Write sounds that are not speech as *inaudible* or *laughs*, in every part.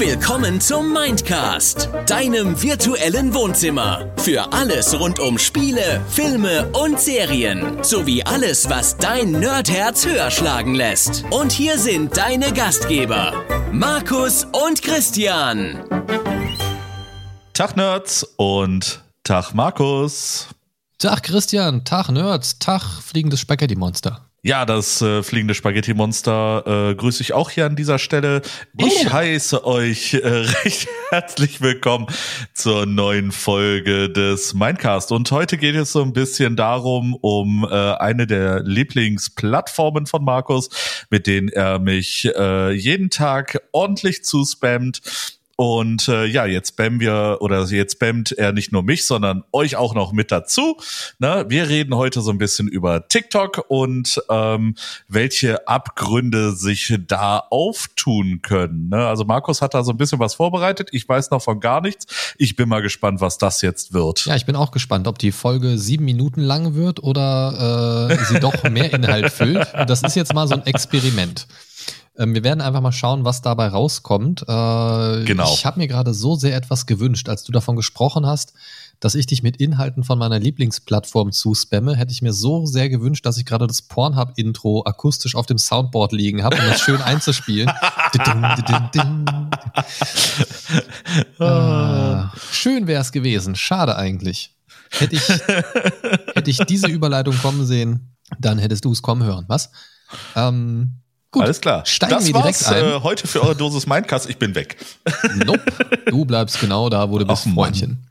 Willkommen zum Mindcast, deinem virtuellen Wohnzimmer. Für alles rund um Spiele, Filme und Serien. Sowie alles, was dein Nerdherz höher schlagen lässt. Und hier sind deine Gastgeber, Markus und Christian. Tag Nerds und Tag Markus. Tag Christian, Tag Nerds, Tag fliegendes Spaghetti-Monster. Ja, das äh, fliegende Spaghetti-Monster äh, grüße ich auch hier an dieser Stelle. Ich oh. heiße euch äh, *laughs* recht herzlich willkommen zur neuen Folge des Mindcast. Und heute geht es so ein bisschen darum, um äh, eine der Lieblingsplattformen von Markus, mit denen er mich äh, jeden Tag ordentlich zuspammt und äh, ja, jetzt spammen wir oder jetzt spammt er nicht nur mich, sondern euch auch noch mit dazu. Ne? Wir reden heute so ein bisschen über TikTok und ähm, welche Abgründe sich da auftun können. Ne? Also Markus hat da so ein bisschen was vorbereitet. Ich weiß noch von gar nichts. Ich bin mal gespannt, was das jetzt wird. Ja, ich bin auch gespannt, ob die Folge sieben Minuten lang wird oder äh, sie doch mehr Inhalt füllt. Das ist jetzt mal so ein Experiment. Ähm, wir werden einfach mal schauen, was dabei rauskommt. Äh, genau. Ich habe mir gerade so sehr etwas gewünscht, als du davon gesprochen hast, dass ich dich mit Inhalten von meiner Lieblingsplattform zuspamme, hätte ich mir so sehr gewünscht, dass ich gerade das Pornhub-Intro akustisch auf dem Soundboard liegen habe, um das *laughs* schön einzuspielen. *laughs* äh, schön wäre es gewesen. Schade eigentlich. Hätte ich, hätte ich diese Überleitung kommen sehen, dann hättest du es kommen hören. Was? Ähm, Gut, Alles klar. Steigen das wir direkt ein. Äh, heute für eure Dosis Mindcast. Ich bin weg. *laughs* Nope. Du bleibst genau da, wo du bist, Ach, Freundchen.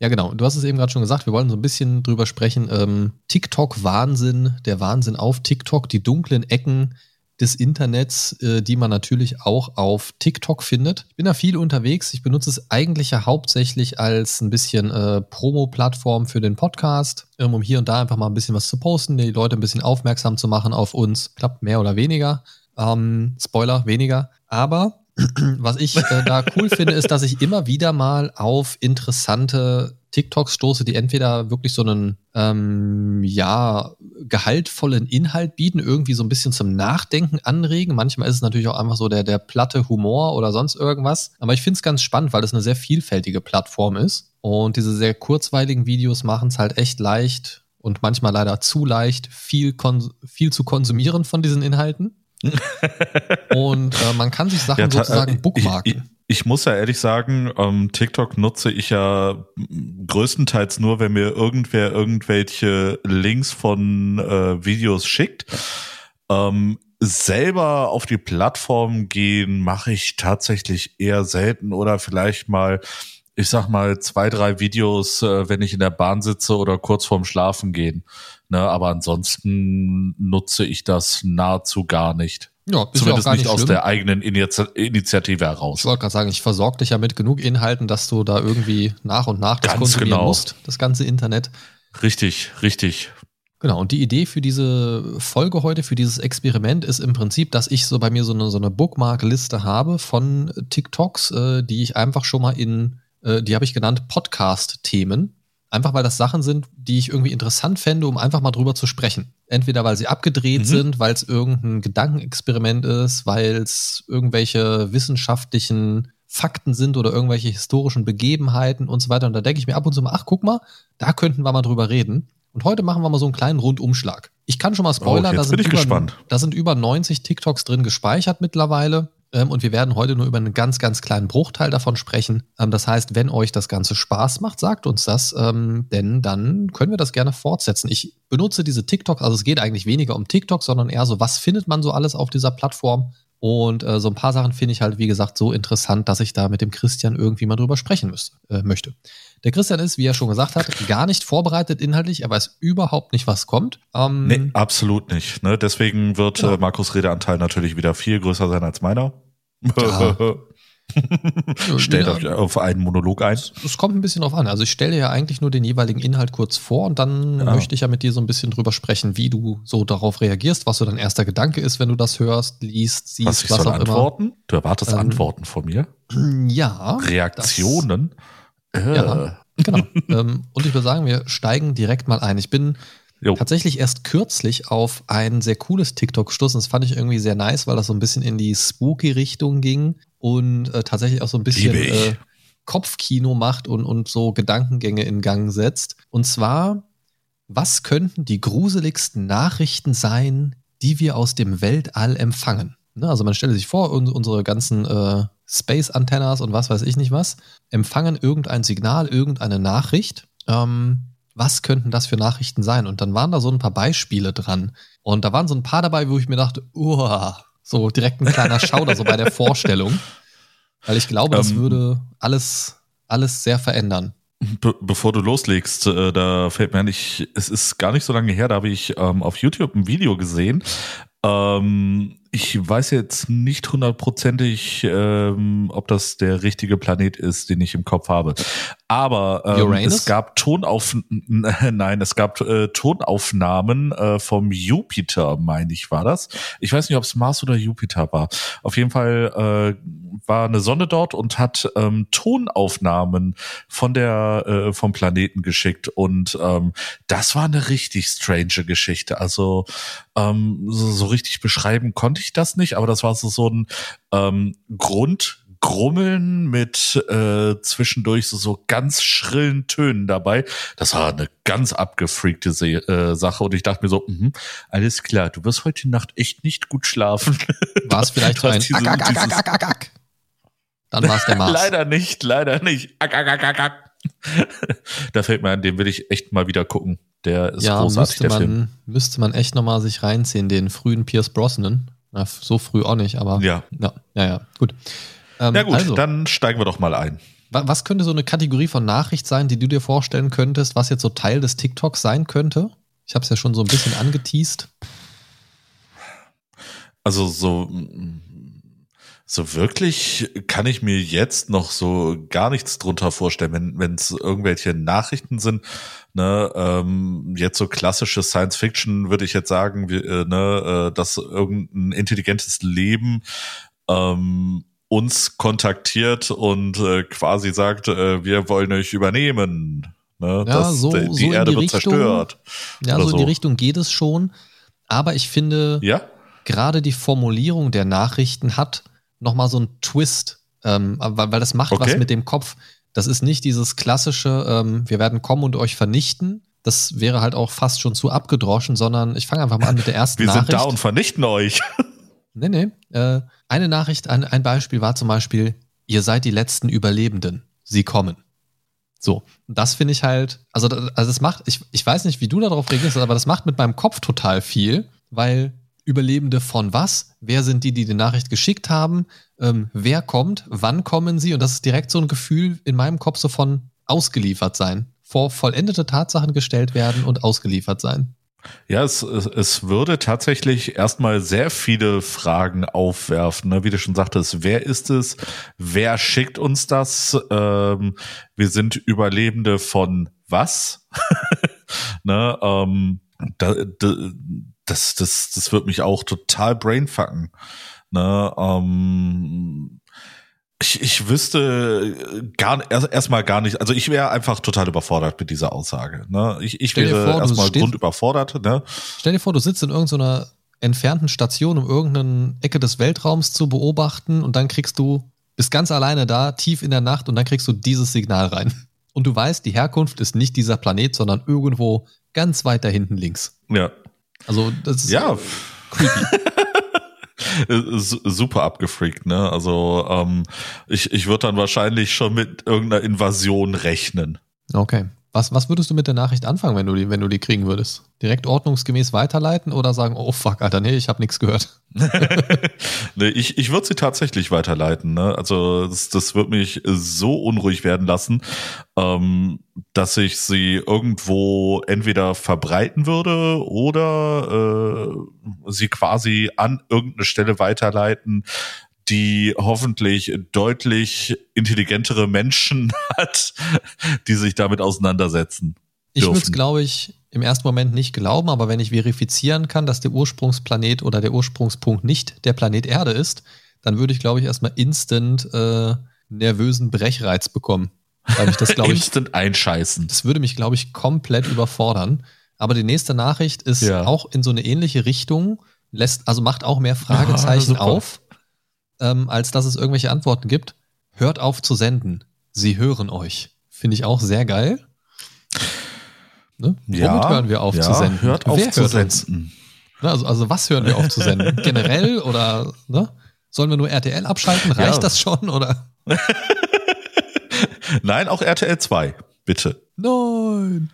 Ja, genau. Du hast es eben gerade schon gesagt. Wir wollen so ein bisschen drüber sprechen. Ähm, TikTok-Wahnsinn, der Wahnsinn auf TikTok, die dunklen Ecken des Internets, äh, die man natürlich auch auf TikTok findet. Ich bin da viel unterwegs. Ich benutze es eigentlich ja hauptsächlich als ein bisschen äh, Promo-Plattform für den Podcast, ähm, um hier und da einfach mal ein bisschen was zu posten, die Leute ein bisschen aufmerksam zu machen auf uns. Klappt mehr oder weniger. Ähm, Spoiler, weniger. Aber *clears throat* was ich äh, da cool finde, ist, dass ich immer wieder mal auf interessante TikToks stoße, die entweder wirklich so einen ähm, ja gehaltvollen Inhalt bieten, irgendwie so ein bisschen zum Nachdenken anregen. Manchmal ist es natürlich auch einfach so der der platte Humor oder sonst irgendwas. Aber ich finde es ganz spannend, weil es eine sehr vielfältige Plattform ist und diese sehr kurzweiligen Videos machen es halt echt leicht und manchmal leider zu leicht, viel viel zu konsumieren von diesen Inhalten. *laughs* und äh, man kann sich Sachen ja, sozusagen äh, bookmarken. Ich, ich, ich, muss ja ehrlich sagen, ähm, TikTok nutze ich ja größtenteils nur, wenn mir irgendwer irgendwelche Links von äh, Videos schickt. Ähm, selber auf die Plattform gehen mache ich tatsächlich eher selten oder vielleicht mal ich sag mal, zwei, drei Videos, äh, wenn ich in der Bahn sitze oder kurz vorm Schlafen gehen. Ne, aber ansonsten nutze ich das nahezu gar nicht. Ja, ist Zumindest nicht, nicht aus der eigenen Initi Initiative heraus. Ich wollte gerade sagen, ich versorge dich ja mit genug Inhalten, dass du da irgendwie nach und nach das Ganz konsumieren genau. musst, das ganze Internet. Richtig, richtig. Genau, und die Idee für diese Folge heute, für dieses Experiment ist im Prinzip, dass ich so bei mir so eine, so eine Bookmark-Liste habe von TikToks, äh, die ich einfach schon mal in äh, die habe ich genannt Podcast-Themen. Einfach weil das Sachen sind, die ich irgendwie interessant fände, um einfach mal drüber zu sprechen. Entweder weil sie abgedreht mhm. sind, weil es irgendein Gedankenexperiment ist, weil es irgendwelche wissenschaftlichen Fakten sind oder irgendwelche historischen Begebenheiten und so weiter. Und da denke ich mir ab und zu mal, ach, guck mal, da könnten wir mal drüber reden. Und heute machen wir mal so einen kleinen Rundumschlag. Ich kann schon mal spoilern, oh, da, sind über, da sind über 90 TikToks drin gespeichert mittlerweile. Ähm, und wir werden heute nur über einen ganz, ganz kleinen Bruchteil davon sprechen. Ähm, das heißt, wenn euch das Ganze Spaß macht, sagt uns das, ähm, denn dann können wir das gerne fortsetzen. Ich benutze diese TikTok, also es geht eigentlich weniger um TikTok, sondern eher so, was findet man so alles auf dieser Plattform? Und äh, so ein paar Sachen finde ich halt, wie gesagt, so interessant, dass ich da mit dem Christian irgendwie mal drüber sprechen müsste, äh, möchte. Der Christian ist, wie er schon gesagt hat, gar nicht vorbereitet inhaltlich. Er weiß überhaupt nicht, was kommt. Ähm, nee, absolut nicht. Ne? Deswegen wird ja. äh, Markus Redeanteil natürlich wieder viel größer sein als meiner. Ja. *laughs* Stellt euch auf einen Monolog ein. Es kommt ein bisschen drauf an. Also ich stelle ja eigentlich nur den jeweiligen Inhalt kurz vor und dann ja. möchte ich ja mit dir so ein bisschen drüber sprechen, wie du so darauf reagierst, was so dein erster Gedanke ist, wenn du das hörst, liest, siehst, was, ich was soll auch antworten? immer. Du erwartest ähm, Antworten von mir? *clears throat* Ja. Reaktionen? Ja, äh. genau. *laughs* ähm, und ich würde sagen, wir steigen direkt mal ein. Ich bin jo. tatsächlich erst kürzlich auf ein sehr cooles TikTok gestoßen. Das fand ich irgendwie sehr nice, weil das so ein bisschen in die spooky Richtung ging. und äh, tatsächlich auch so ein bisschen äh, Kopfkino macht und, und so Gedankengänge in Gang setzt. Und zwar, was könnten die gruseligsten Nachrichten sein, die wir aus dem Weltall empfangen? Ne, also man stelle sich vor, unsere ganzen äh, Space-Antennas und was weiß ich nicht was, empfangen irgendein Signal, irgendeine Nachricht. Ähm, was könnten das für Nachrichten sein? Und dann waren da so ein paar Beispiele dran. Und da waren so ein paar dabei, wo ich mir dachte, uah, so direkt ein kleiner *laughs* Schauder so bei der Vorstellung. Weil ich glaube, das ähm, würde alles, alles sehr verändern. Be bevor du loslegst, äh, da fällt mir ein, ich, es ist gar nicht so lange her, da habe ich ähm, auf YouTube ein Video gesehen. Ähm, ich weiß jetzt nicht hundertprozentig, ähm, ob das der richtige Planet ist, den ich im Kopf habe. Aber ähm, es gab Tonauf *laughs* nein, es gab äh, Tonaufnahmen äh, vom Jupiter, meine ich, war das. Ich weiß nicht, ob es Mars oder Jupiter war. Auf jeden Fall äh, war eine Sonne dort und hat ähm, Tonaufnahmen von der äh, vom Planeten geschickt und ähm, das war eine richtig strange Geschichte. Also ähm, so, so richtig beschreiben konnte ich das nicht, aber das war so, so ein ähm, Grund Grummeln mit äh, zwischendurch so, so ganz schrillen Tönen dabei. Das war eine ganz abgefreakte Se äh, Sache und ich dachte mir so, mh, alles klar, du wirst heute Nacht echt nicht gut schlafen. *laughs* War es vielleicht ein diese, Ack, Ack, Ack, Ack, Ack, Ack. Dann war es der Mars. leider nicht, leider nicht. Ack, Ack, Ack, Ack, Ack. da fällt mir ein, den will ich echt mal wieder gucken. Der ist ja, großartig, müsste der man. Müsste man echt nochmal sich reinziehen, den frühen Pierce Brosnan. Na, so früh auch nicht, aber ja, ja, ja, ja. gut. Ähm, ja gut, also, dann steigen wir doch mal ein. Was könnte so eine Kategorie von Nachricht sein, die du dir vorstellen könntest, was jetzt so Teil des TikToks sein könnte? Ich habe es ja schon so ein bisschen angeteased. Also so so wirklich kann ich mir jetzt noch so gar nichts drunter vorstellen, wenn es irgendwelche Nachrichten sind. Ne, ähm, jetzt so klassische Science Fiction würde ich jetzt sagen, wie, äh, ne, äh, dass irgendein intelligentes Leben ähm, uns kontaktiert und äh, quasi sagt, äh, wir wollen euch übernehmen. Ne, ja, dass so, die, so Erde die wird Richtung, zerstört. Ja, so in die Richtung geht es schon. Aber ich finde, ja? gerade die Formulierung der Nachrichten hat nochmal so einen Twist, ähm, weil, weil das macht okay. was mit dem Kopf. Das ist nicht dieses klassische, ähm, wir werden kommen und euch vernichten. Das wäre halt auch fast schon zu abgedroschen, sondern ich fange einfach mal an mit der *laughs* ersten wir Nachricht. Wir sind da und vernichten euch. *laughs* Nee, nee. Äh, eine Nachricht, ein, ein Beispiel war zum Beispiel, ihr seid die letzten Überlebenden. Sie kommen. So, das finde ich halt, also, also das macht, ich, ich weiß nicht, wie du darauf reagierst, aber das macht mit meinem Kopf total viel, weil Überlebende von was? Wer sind die, die die Nachricht geschickt haben? Ähm, wer kommt? Wann kommen sie? Und das ist direkt so ein Gefühl in meinem Kopf so von ausgeliefert sein. Vor vollendete Tatsachen gestellt werden und ausgeliefert sein. Ja, es, es würde tatsächlich erstmal sehr viele Fragen aufwerfen. Ne? Wie du schon sagtest, wer ist es? Wer schickt uns das? Ähm, wir sind Überlebende von was? *laughs* ne? ähm, da, da, das, das, das wird mich auch total brainfucken. Ne, ähm, ich, ich wüsste gar erst erstmal gar nicht, also ich wäre einfach total überfordert mit dieser Aussage. Ne? Ich, ich wäre erstmal grundüberfordert. Ne? Stell dir vor, du sitzt in irgendeiner entfernten Station, um irgendeine Ecke des Weltraums zu beobachten und dann kriegst du, bist ganz alleine da, tief in der Nacht und dann kriegst du dieses Signal rein. Und du weißt, die Herkunft ist nicht dieser Planet, sondern irgendwo ganz weit da hinten links. Ja. Also, das ist ja. creepy. *laughs* super abgefreakt, ne? Also ähm, ich, ich würde dann wahrscheinlich schon mit irgendeiner Invasion rechnen. Okay. Was, was würdest du mit der Nachricht anfangen, wenn du die, wenn du die kriegen würdest? Direkt ordnungsgemäß weiterleiten oder sagen, oh fuck, Alter, nee, ich habe nichts gehört? *laughs* nee, ich, ich würde sie tatsächlich weiterleiten. Ne? Also das, das wird mich so unruhig werden lassen, ähm, dass ich sie irgendwo entweder verbreiten würde oder äh, sie quasi an irgendeine Stelle weiterleiten, die hoffentlich deutlich intelligentere Menschen *laughs* hat, die sich damit auseinandersetzen. Ich würde es, glaube ich, im ersten Moment nicht glauben, aber wenn ich verifizieren kann, dass der Ursprungsplanet oder der Ursprungspunkt nicht der Planet Erde ist, dann würde ich, glaube ich, erstmal instant äh, nervösen Brechreiz bekommen. Weil ich das, *laughs* glaube ich. instant einscheißen. Das würde mich, glaube ich, komplett überfordern. Aber die nächste Nachricht ist ja. auch in so eine ähnliche Richtung, lässt, also macht auch mehr Fragezeichen ja, auf ähm, als dass es irgendwelche Antworten gibt. Hört auf zu senden. Sie hören euch. Finde ich auch sehr geil. Ne? Womit Ja, hören wir auf ja, zu senden? hört auf Wer zu hört senden. Ne, Also, also was hören wir auf zu senden? *laughs* Generell oder ne? sollen wir nur RTL abschalten? Reicht Ja. das schon oder? *laughs* Nein, auch RTL 2, bitte. Nein.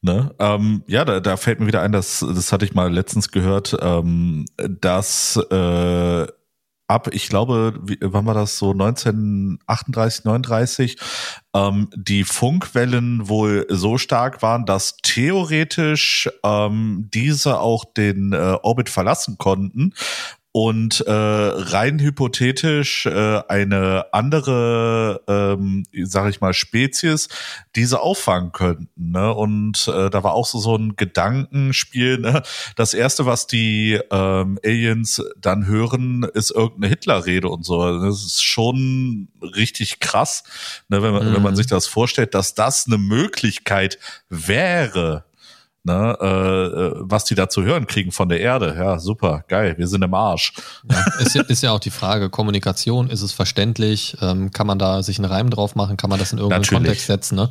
Ne? Ähm, ja, da, da fällt mir wieder ein, dass das hatte ich mal letztens gehört, ähm, dass äh, ab, ich glaube, wie, wann war das so? 1938, 39, ähm, die Funkwellen wohl so stark waren, dass theoretisch ähm, diese auch den äh, Orbit verlassen konnten und äh, rein hypothetisch äh, eine andere, ähm, sag ich mal, Spezies diese auffangen könnten. Ne? Und äh, da war auch so, so ein Gedankenspiel. Ne? Das erste, was die ähm, Aliens dann hören, ist irgendeine Hitlerrede und so. Das ist schon richtig krass, ne? wenn, man, Mhm. wenn man sich das vorstellt, dass das eine Möglichkeit wäre. Ne, äh, äh, was die da zu hören kriegen von der Erde. Ja, super, geil, wir sind im Arsch. Ja, ist, ja, ist ja auch die Frage, Kommunikation, ist es verständlich? Ähm, kann man da sich einen Reim drauf machen? Kann man das in irgendeinen Natürlich. Kontext setzen? Ne?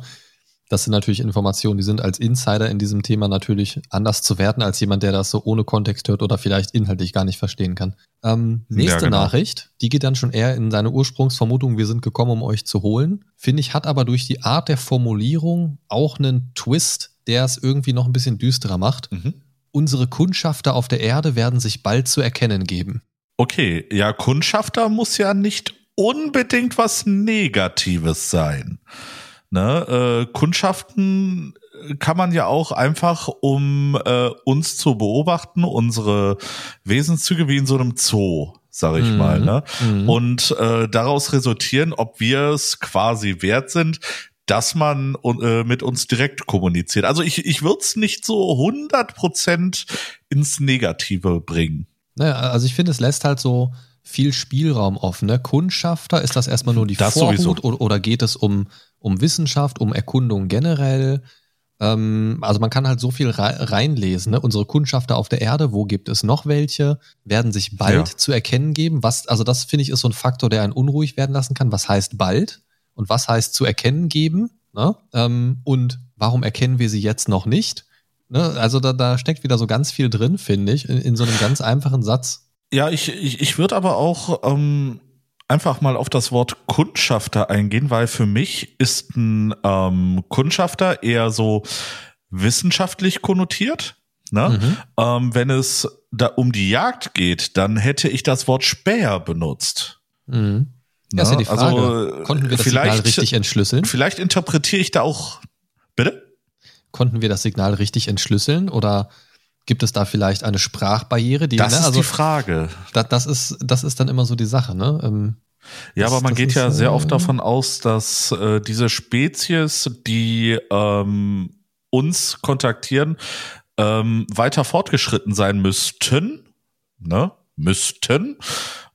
Das sind natürlich Informationen, die sind als Insider in diesem Thema natürlich anders zu werten als jemand, der das so ohne Kontext hört oder vielleicht inhaltlich gar nicht verstehen kann. Ähm, nächste Ja, genau. Nachricht, die geht dann schon eher in seine Ursprungsvermutung, wir sind gekommen, um euch zu holen. Finde ich, hat aber durch die Art der Formulierung auch einen Twist, der es irgendwie noch ein bisschen düsterer macht. Mhm. Unsere Kundschafter auf der Erde werden sich bald zu erkennen geben. Okay, ja, Kundschafter muss ja nicht unbedingt was Negatives sein. Ne? Äh, Kundschaften kann man ja auch einfach, um äh, uns zu beobachten, unsere Wesenszüge wie in so einem Zoo, sag ich Mhm. mal. Ne? Mhm. Und äh, daraus resultieren, ob wir es quasi wert sind, dass man äh, mit uns direkt kommuniziert. Also ich, ich würde es nicht so 100% ins Negative bringen. Naja, also ich finde, es lässt halt so viel Spielraum offen. Ne? Kundschafter, ist das erstmal nur die Das Vorhut sowieso. oder, geht es um, um Wissenschaft, um Erkundung generell? Ähm, also man kann halt so viel rei- reinlesen. Ne? Unsere Kundschafter auf der Erde, wo gibt es noch welche, werden sich bald Ja. zu erkennen geben. Was, also das finde ich ist so ein Faktor, der einen unruhig werden lassen kann. Was heißt bald und was heißt zu erkennen geben? Ne? Ähm, und warum erkennen wir sie jetzt noch nicht? Ne? Also da, da steckt wieder so ganz viel drin, finde ich, in, in so einem ganz einfachen Satz. Ja, ich, ich, ich würde aber auch ähm, einfach mal auf das Wort Kundschafter eingehen, weil für mich ist ein ähm, Kundschafter eher so wissenschaftlich konnotiert. Ne? Mhm. Ähm, wenn es da um die Jagd geht, dann hätte ich das Wort Späher benutzt. Mhm. Ja, ist ja die Frage. Also, Konnten wir das Signal richtig entschlüsseln? Vielleicht interpretiere ich da auch. Bitte? Konnten wir das Signal richtig entschlüsseln oder gibt es da vielleicht eine Sprachbarriere? Die, Das ne, ist also die Frage. da, das ist das ist dann immer so die Sache, ne? Ähm, Ja, Das- aber man das geht ist, ja sehr äh, oft davon aus, dass äh, diese Spezies, die ähm, uns kontaktieren, ähm, weiter fortgeschritten sein müssten, ne? Müssten.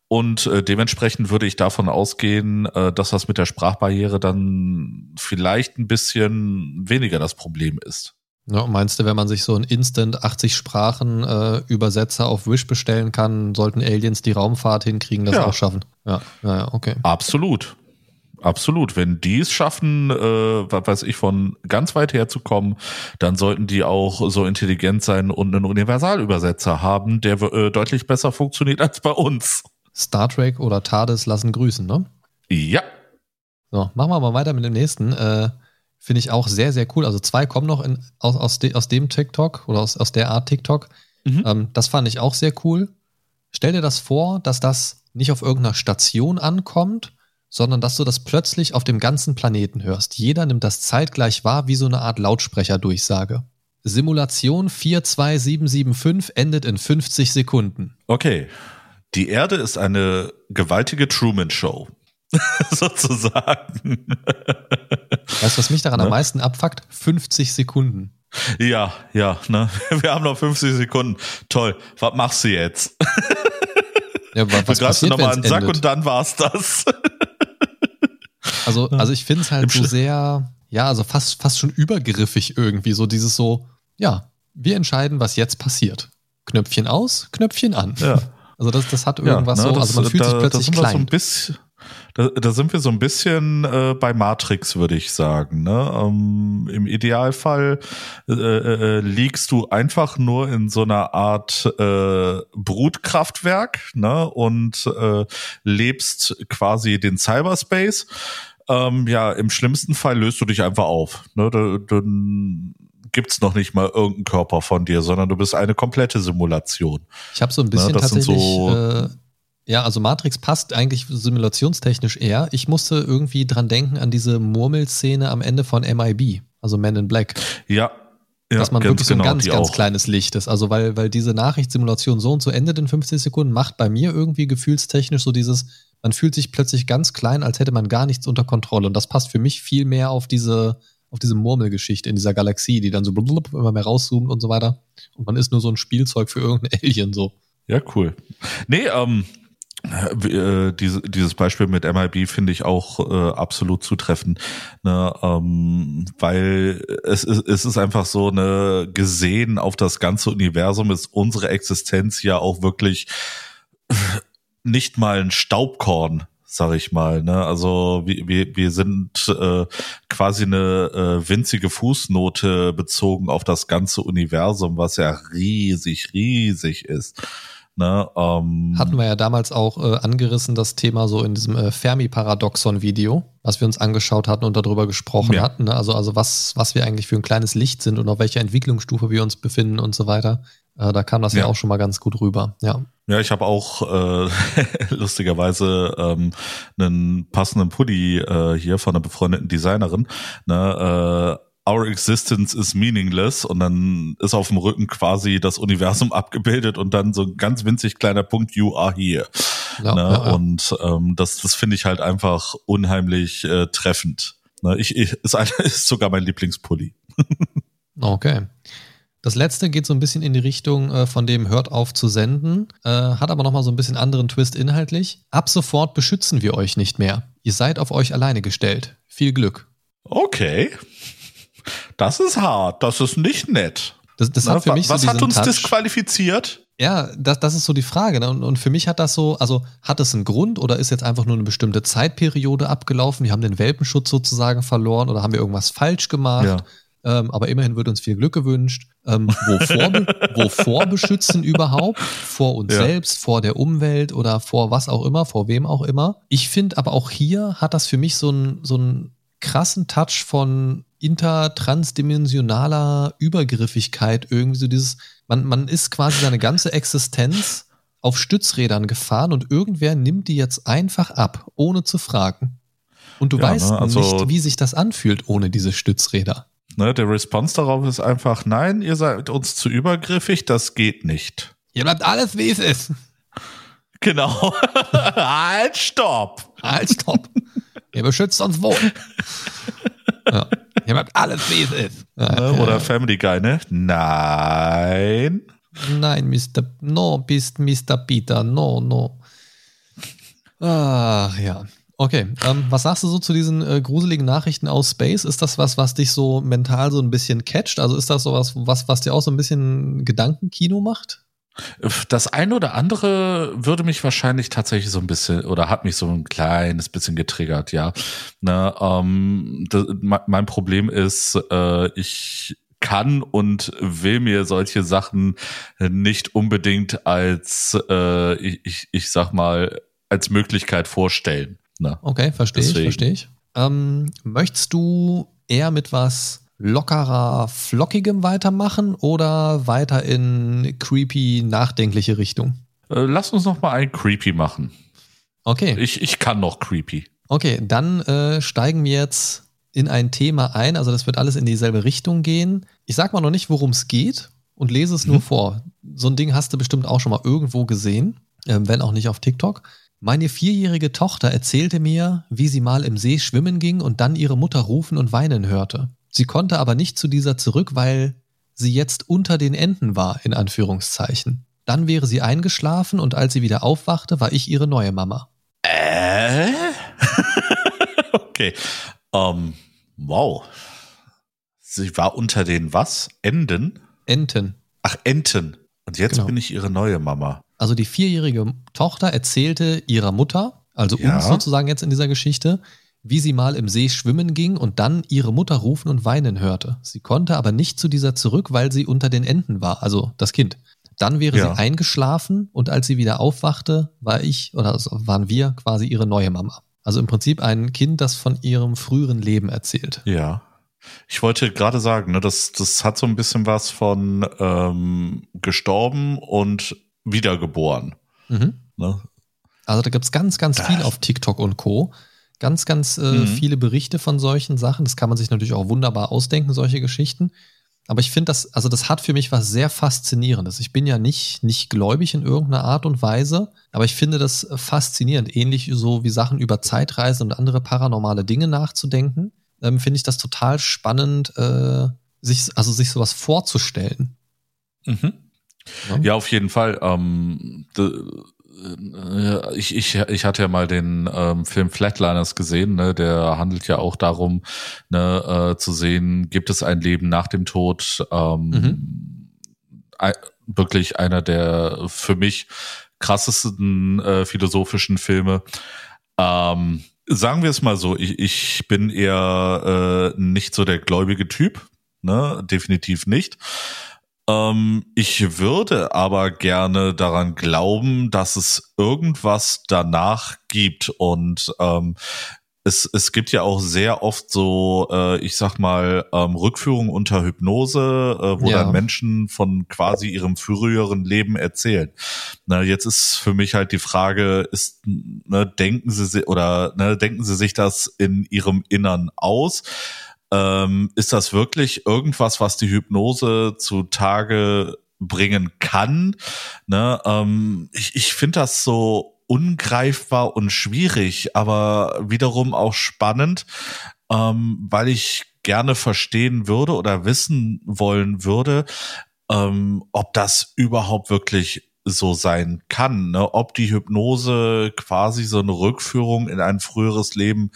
Und äh, dementsprechend würde ich davon ausgehen, äh, dass das mit der Sprachbarriere dann vielleicht ein bisschen weniger das Problem ist. ja, meinst du, wenn man sich so ein Instant 80 Sprachen äh, Übersetzer auf Wish bestellen kann, sollten Aliens die Raumfahrt hinkriegen, das Ja. auch schaffen? Ja, ja, ja, okay. Absolut. Absolut. Wenn die es schaffen, äh, was weiß ich, von ganz weit her zu kommen, dann sollten die auch so intelligent sein und einen Universalübersetzer haben, der äh, deutlich besser funktioniert als bei uns. Star Trek oder TARDIS lassen grüßen, ne? Ja. So, machen wir mal weiter mit dem nächsten. Äh, Finde ich auch sehr, sehr cool. Also zwei kommen noch in, aus, aus, de, aus dem TikTok oder aus, aus der Art TikTok. Mhm. Ähm, das fand ich auch sehr cool. Stell dir das vor, dass das nicht auf irgendeiner Station ankommt, sondern dass du das plötzlich auf dem ganzen Planeten hörst. Jeder nimmt das zeitgleich wahr, wie so eine Art Lautsprecherdurchsage. Simulation 42775 endet in 50 Sekunden. Okay. Die Erde ist eine gewaltige Truman-Show. *laughs* Sozusagen. Weißt du, was mich daran Ne? am meisten abfuckt? 50 Sekunden. Ja, ja, ne? *laughs* Wir haben noch 50 Sekunden. Toll. Was machst du jetzt? Ja, wa- Du was greifst passiert, nochmal an den Sack endet? und dann war's das. *laughs* Also, also ich finde es halt Im so sehr, ja, also fast, fast schon übergriffig irgendwie. So dieses so, ja, wir entscheiden, was jetzt passiert. Knöpfchen aus, Knöpfchen an. Ja. Also das, das hat irgendwas ja, ne, so, also man fühlt da, sich plötzlich da klein. So ein bisschen, da, da sind wir so ein bisschen äh, bei Matrix, würde ich sagen. Ne? Ähm, Im Idealfall äh, äh, liegst du einfach nur in so einer Art äh, Brutkraftwerk ne? und äh, lebst quasi den Cyberspace. Ähm, ja, im schlimmsten Fall löst du dich einfach auf. Ne? Da, dann gibt's noch nicht mal irgendeinen Körper von dir, sondern du bist eine komplette Simulation. Ich habe so ein bisschen Ja, das tatsächlich, so- äh, ja, also Matrix passt eigentlich simulationstechnisch eher. Ich musste irgendwie dran denken an diese Murmelszene am Ende von MIB, also Men in Black, Ja, ja dass man wirklich so ein genau, ganz, ganz auch. kleines Licht ist. Also weil, weil diese Nachrichtssimulation so und so endet in 50 Sekunden, macht bei mir irgendwie gefühlstechnisch so dieses, man fühlt sich plötzlich ganz klein, als hätte man gar nichts unter Kontrolle. Und das passt für mich viel mehr auf diese, auf diese Murmelgeschichte in dieser Galaxie, die dann so blub, immer mehr rauszoomt und so weiter. Und man ist nur so ein Spielzeug für irgendein Alien so. Ja, cool. Nee, ähm, äh, diese, dieses Beispiel mit MIB finde ich auch äh, absolut zutreffend, ne, ähm, weil es ist, es ist einfach so eine gesehen auf das ganze Universum ist unsere Existenz ja auch wirklich nicht mal ein Staubkorn, sag ich mal. Ne? Also wir, wir, wir sind äh, quasi eine äh, winzige Fußnote bezogen auf das ganze Universum, was ja riesig, riesig ist. Ne? Ähm, Hatten wir ja damals auch äh, angerissen, das Thema so in diesem äh, Fermi-Paradoxon-Video, was wir uns angeschaut hatten und darüber gesprochen Ja. hatten. Ne? Also, also was, was wir eigentlich für ein kleines Licht sind und auf welcher Entwicklungsstufe wir uns befinden und so weiter. Äh, da kam das ja. Ja. auch schon mal ganz gut rüber. Ja. Ja, ich habe auch äh, *laughs* lustigerweise ähm, einen passenden Pulli äh, hier von einer befreundeten Designerin. Ne, äh, Our existence is meaningless und dann ist auf dem Rücken quasi das Universum *laughs* abgebildet und dann so ein ganz winzig kleiner Punkt You are here. Ja, ne? ja, ja. Und ähm, das, das finde ich halt einfach unheimlich äh, treffend. Ne? Ich, ich ist, ein, *laughs* ist sogar mein Lieblingspulli. Okay. Das letzte geht so ein bisschen in die Richtung äh, von dem Hört auf zu senden, äh, hat aber nochmal so ein bisschen anderen Twist inhaltlich. Ab sofort beschützen wir euch nicht mehr. Ihr seid auf euch alleine gestellt. Viel Glück. Okay. Das ist hart, das ist nicht nett. Das, das Na, hat für mich was so hat uns Touch. disqualifiziert? Ja, das, das ist so die Frage. Ne? Und, und für mich hat das so, also hat es einen Grund oder ist jetzt einfach nur eine bestimmte Zeitperiode abgelaufen? Wir haben den Welpenschutz sozusagen verloren oder haben wir irgendwas falsch gemacht? Ja. Ähm, aber immerhin wird uns viel Glück gewünscht. Ähm, wovor, *laughs* wovor beschützen überhaupt? Vor uns Ja. selbst, vor der Umwelt oder vor was auch immer, vor wem auch immer. Ich finde aber auch hier hat das für mich so einen so einen krassen Touch von intertransdimensionaler Übergriffigkeit. Irgendwie so dieses, man, man ist quasi seine ganze Existenz auf Stützrädern gefahren und irgendwer nimmt die jetzt einfach ab, ohne zu fragen. Und du Ja, weißt ne, also- nicht, wie sich das anfühlt ohne diese Stützräder. Ne, der Response darauf ist einfach, nein, ihr seid uns zu übergriffig, das geht nicht. Hier bleibt alles, wie es ist. *laughs* Genau. *laughs* halt, stopp. Halt, stopp. Ihr beschützt uns wohl. *laughs* Ja. Hier bleibt alles, wie es ist. Ne, oder. Family Guy, ne? Nein. Nein, Mr. No, bist Mr. Peter. No, no. Ach ja. Okay, ähm, was sagst du so zu diesen äh, gruseligen Nachrichten aus Space? Ist das was, was dich so mental so ein bisschen catcht? Also ist das sowas, was, was dir auch so ein bisschen Gedankenkino macht? Das eine oder andere würde mich wahrscheinlich tatsächlich so ein bisschen oder hat mich so ein kleines bisschen getriggert, ja. Ne, ähm, das, me- mein Problem ist, äh, ich kann und will mir solche Sachen nicht unbedingt als, äh, ich, ich, ich sag mal, als Möglichkeit vorstellen. Ne? Okay, verstehe ich, verstehe ich. Ähm, möchtest du eher mit was lockerer, flockigem weitermachen oder weiter in creepy, nachdenkliche Richtung? Äh, lass uns noch mal ein Creepy machen. Okay. Ich, ich kann noch Creepy. Okay, dann äh, steigen wir jetzt in ein Thema ein. Also das wird alles in dieselbe Richtung gehen. Ich sag mal noch nicht, worum es geht und lese es nur Mhm. vor. So ein Ding hast du bestimmt auch schon mal irgendwo gesehen, ähm, wenn auch nicht auf TikTok. Meine vierjährige Tochter erzählte mir, wie sie mal im See schwimmen ging und dann ihre Mutter rufen und weinen hörte. Sie konnte aber nicht zu dieser zurück, weil sie jetzt unter den Enden war, in Anführungszeichen. Dann wäre sie eingeschlafen und als sie wieder aufwachte, war ich ihre neue Mama. Äh? *laughs* okay. Ähm, wow. Sie war unter den was? Enden? Enten. Ach, Enten. Und jetzt genau. bin ich ihre neue Mama. Also die vierjährige Tochter erzählte ihrer Mutter, also ja. uns sozusagen jetzt in dieser Geschichte, wie sie mal im See schwimmen ging und dann ihre Mutter rufen und weinen hörte. Sie konnte aber nicht zu dieser zurück, weil sie unter den Enten war, also das Kind. Dann wäre ja. sie eingeschlafen und als sie wieder aufwachte, war ich oder waren wir quasi ihre neue Mama. Also im Prinzip ein Kind, das von ihrem früheren Leben erzählt. Ja. Ich wollte gerade sagen, ne, das, das hat so ein bisschen was von ähm, gestorben und wiedergeboren. Mhm. Ne? Also da gibt's ganz, ganz viel auf TikTok und Co. Ganz, ganz äh, mhm. viele Berichte von solchen Sachen. Das kann man sich natürlich auch wunderbar ausdenken, solche Geschichten. Aber ich finde das, also das hat für mich was sehr Faszinierendes. Ich bin ja nicht, nicht gläubig in irgendeiner Art und Weise, aber ich finde das faszinierend. Ähnlich so wie Sachen über Zeitreisen und andere paranormale Dinge nachzudenken, ähm, finde ich das total spannend, äh, sich, also sich sowas vorzustellen. Mhm. Ja. ja, auf jeden Fall. Ähm, äh, ich, ich, ich hatte ja mal den ähm, Film Flatliners gesehen, ne? der handelt ja auch darum, ne, äh, zu sehen, gibt es ein Leben nach dem Tod? Ähm, mhm. ein, wirklich einer der für mich krassesten äh, philosophischen Filme. Ähm, sagen wir es mal so, ich, ich bin eher äh, nicht so der gläubige Typ, ne? definitiv nicht. Ähm, ich würde aber gerne daran glauben, dass es irgendwas danach gibt und ähm, es, es gibt ja auch sehr oft so, äh, ich sag mal, ähm, Rückführungen unter Hypnose, äh, wo ja. dann Menschen von quasi ihrem früheren Leben erzählen. Na, jetzt ist für mich halt die Frage, ist, ne, denken sie oder ne, denken sie sich das in ihrem Innern aus? Ähm, ist das wirklich irgendwas, was die Hypnose zutage bringen kann? Ne? Ähm, ich ich finde das so ungreifbar und schwierig, aber wiederum auch spannend, ähm, weil ich gerne verstehen würde oder wissen wollen würde, ähm, ob das überhaupt wirklich so sein kann, ne? ob die Hypnose quasi so eine Rückführung in ein früheres Leben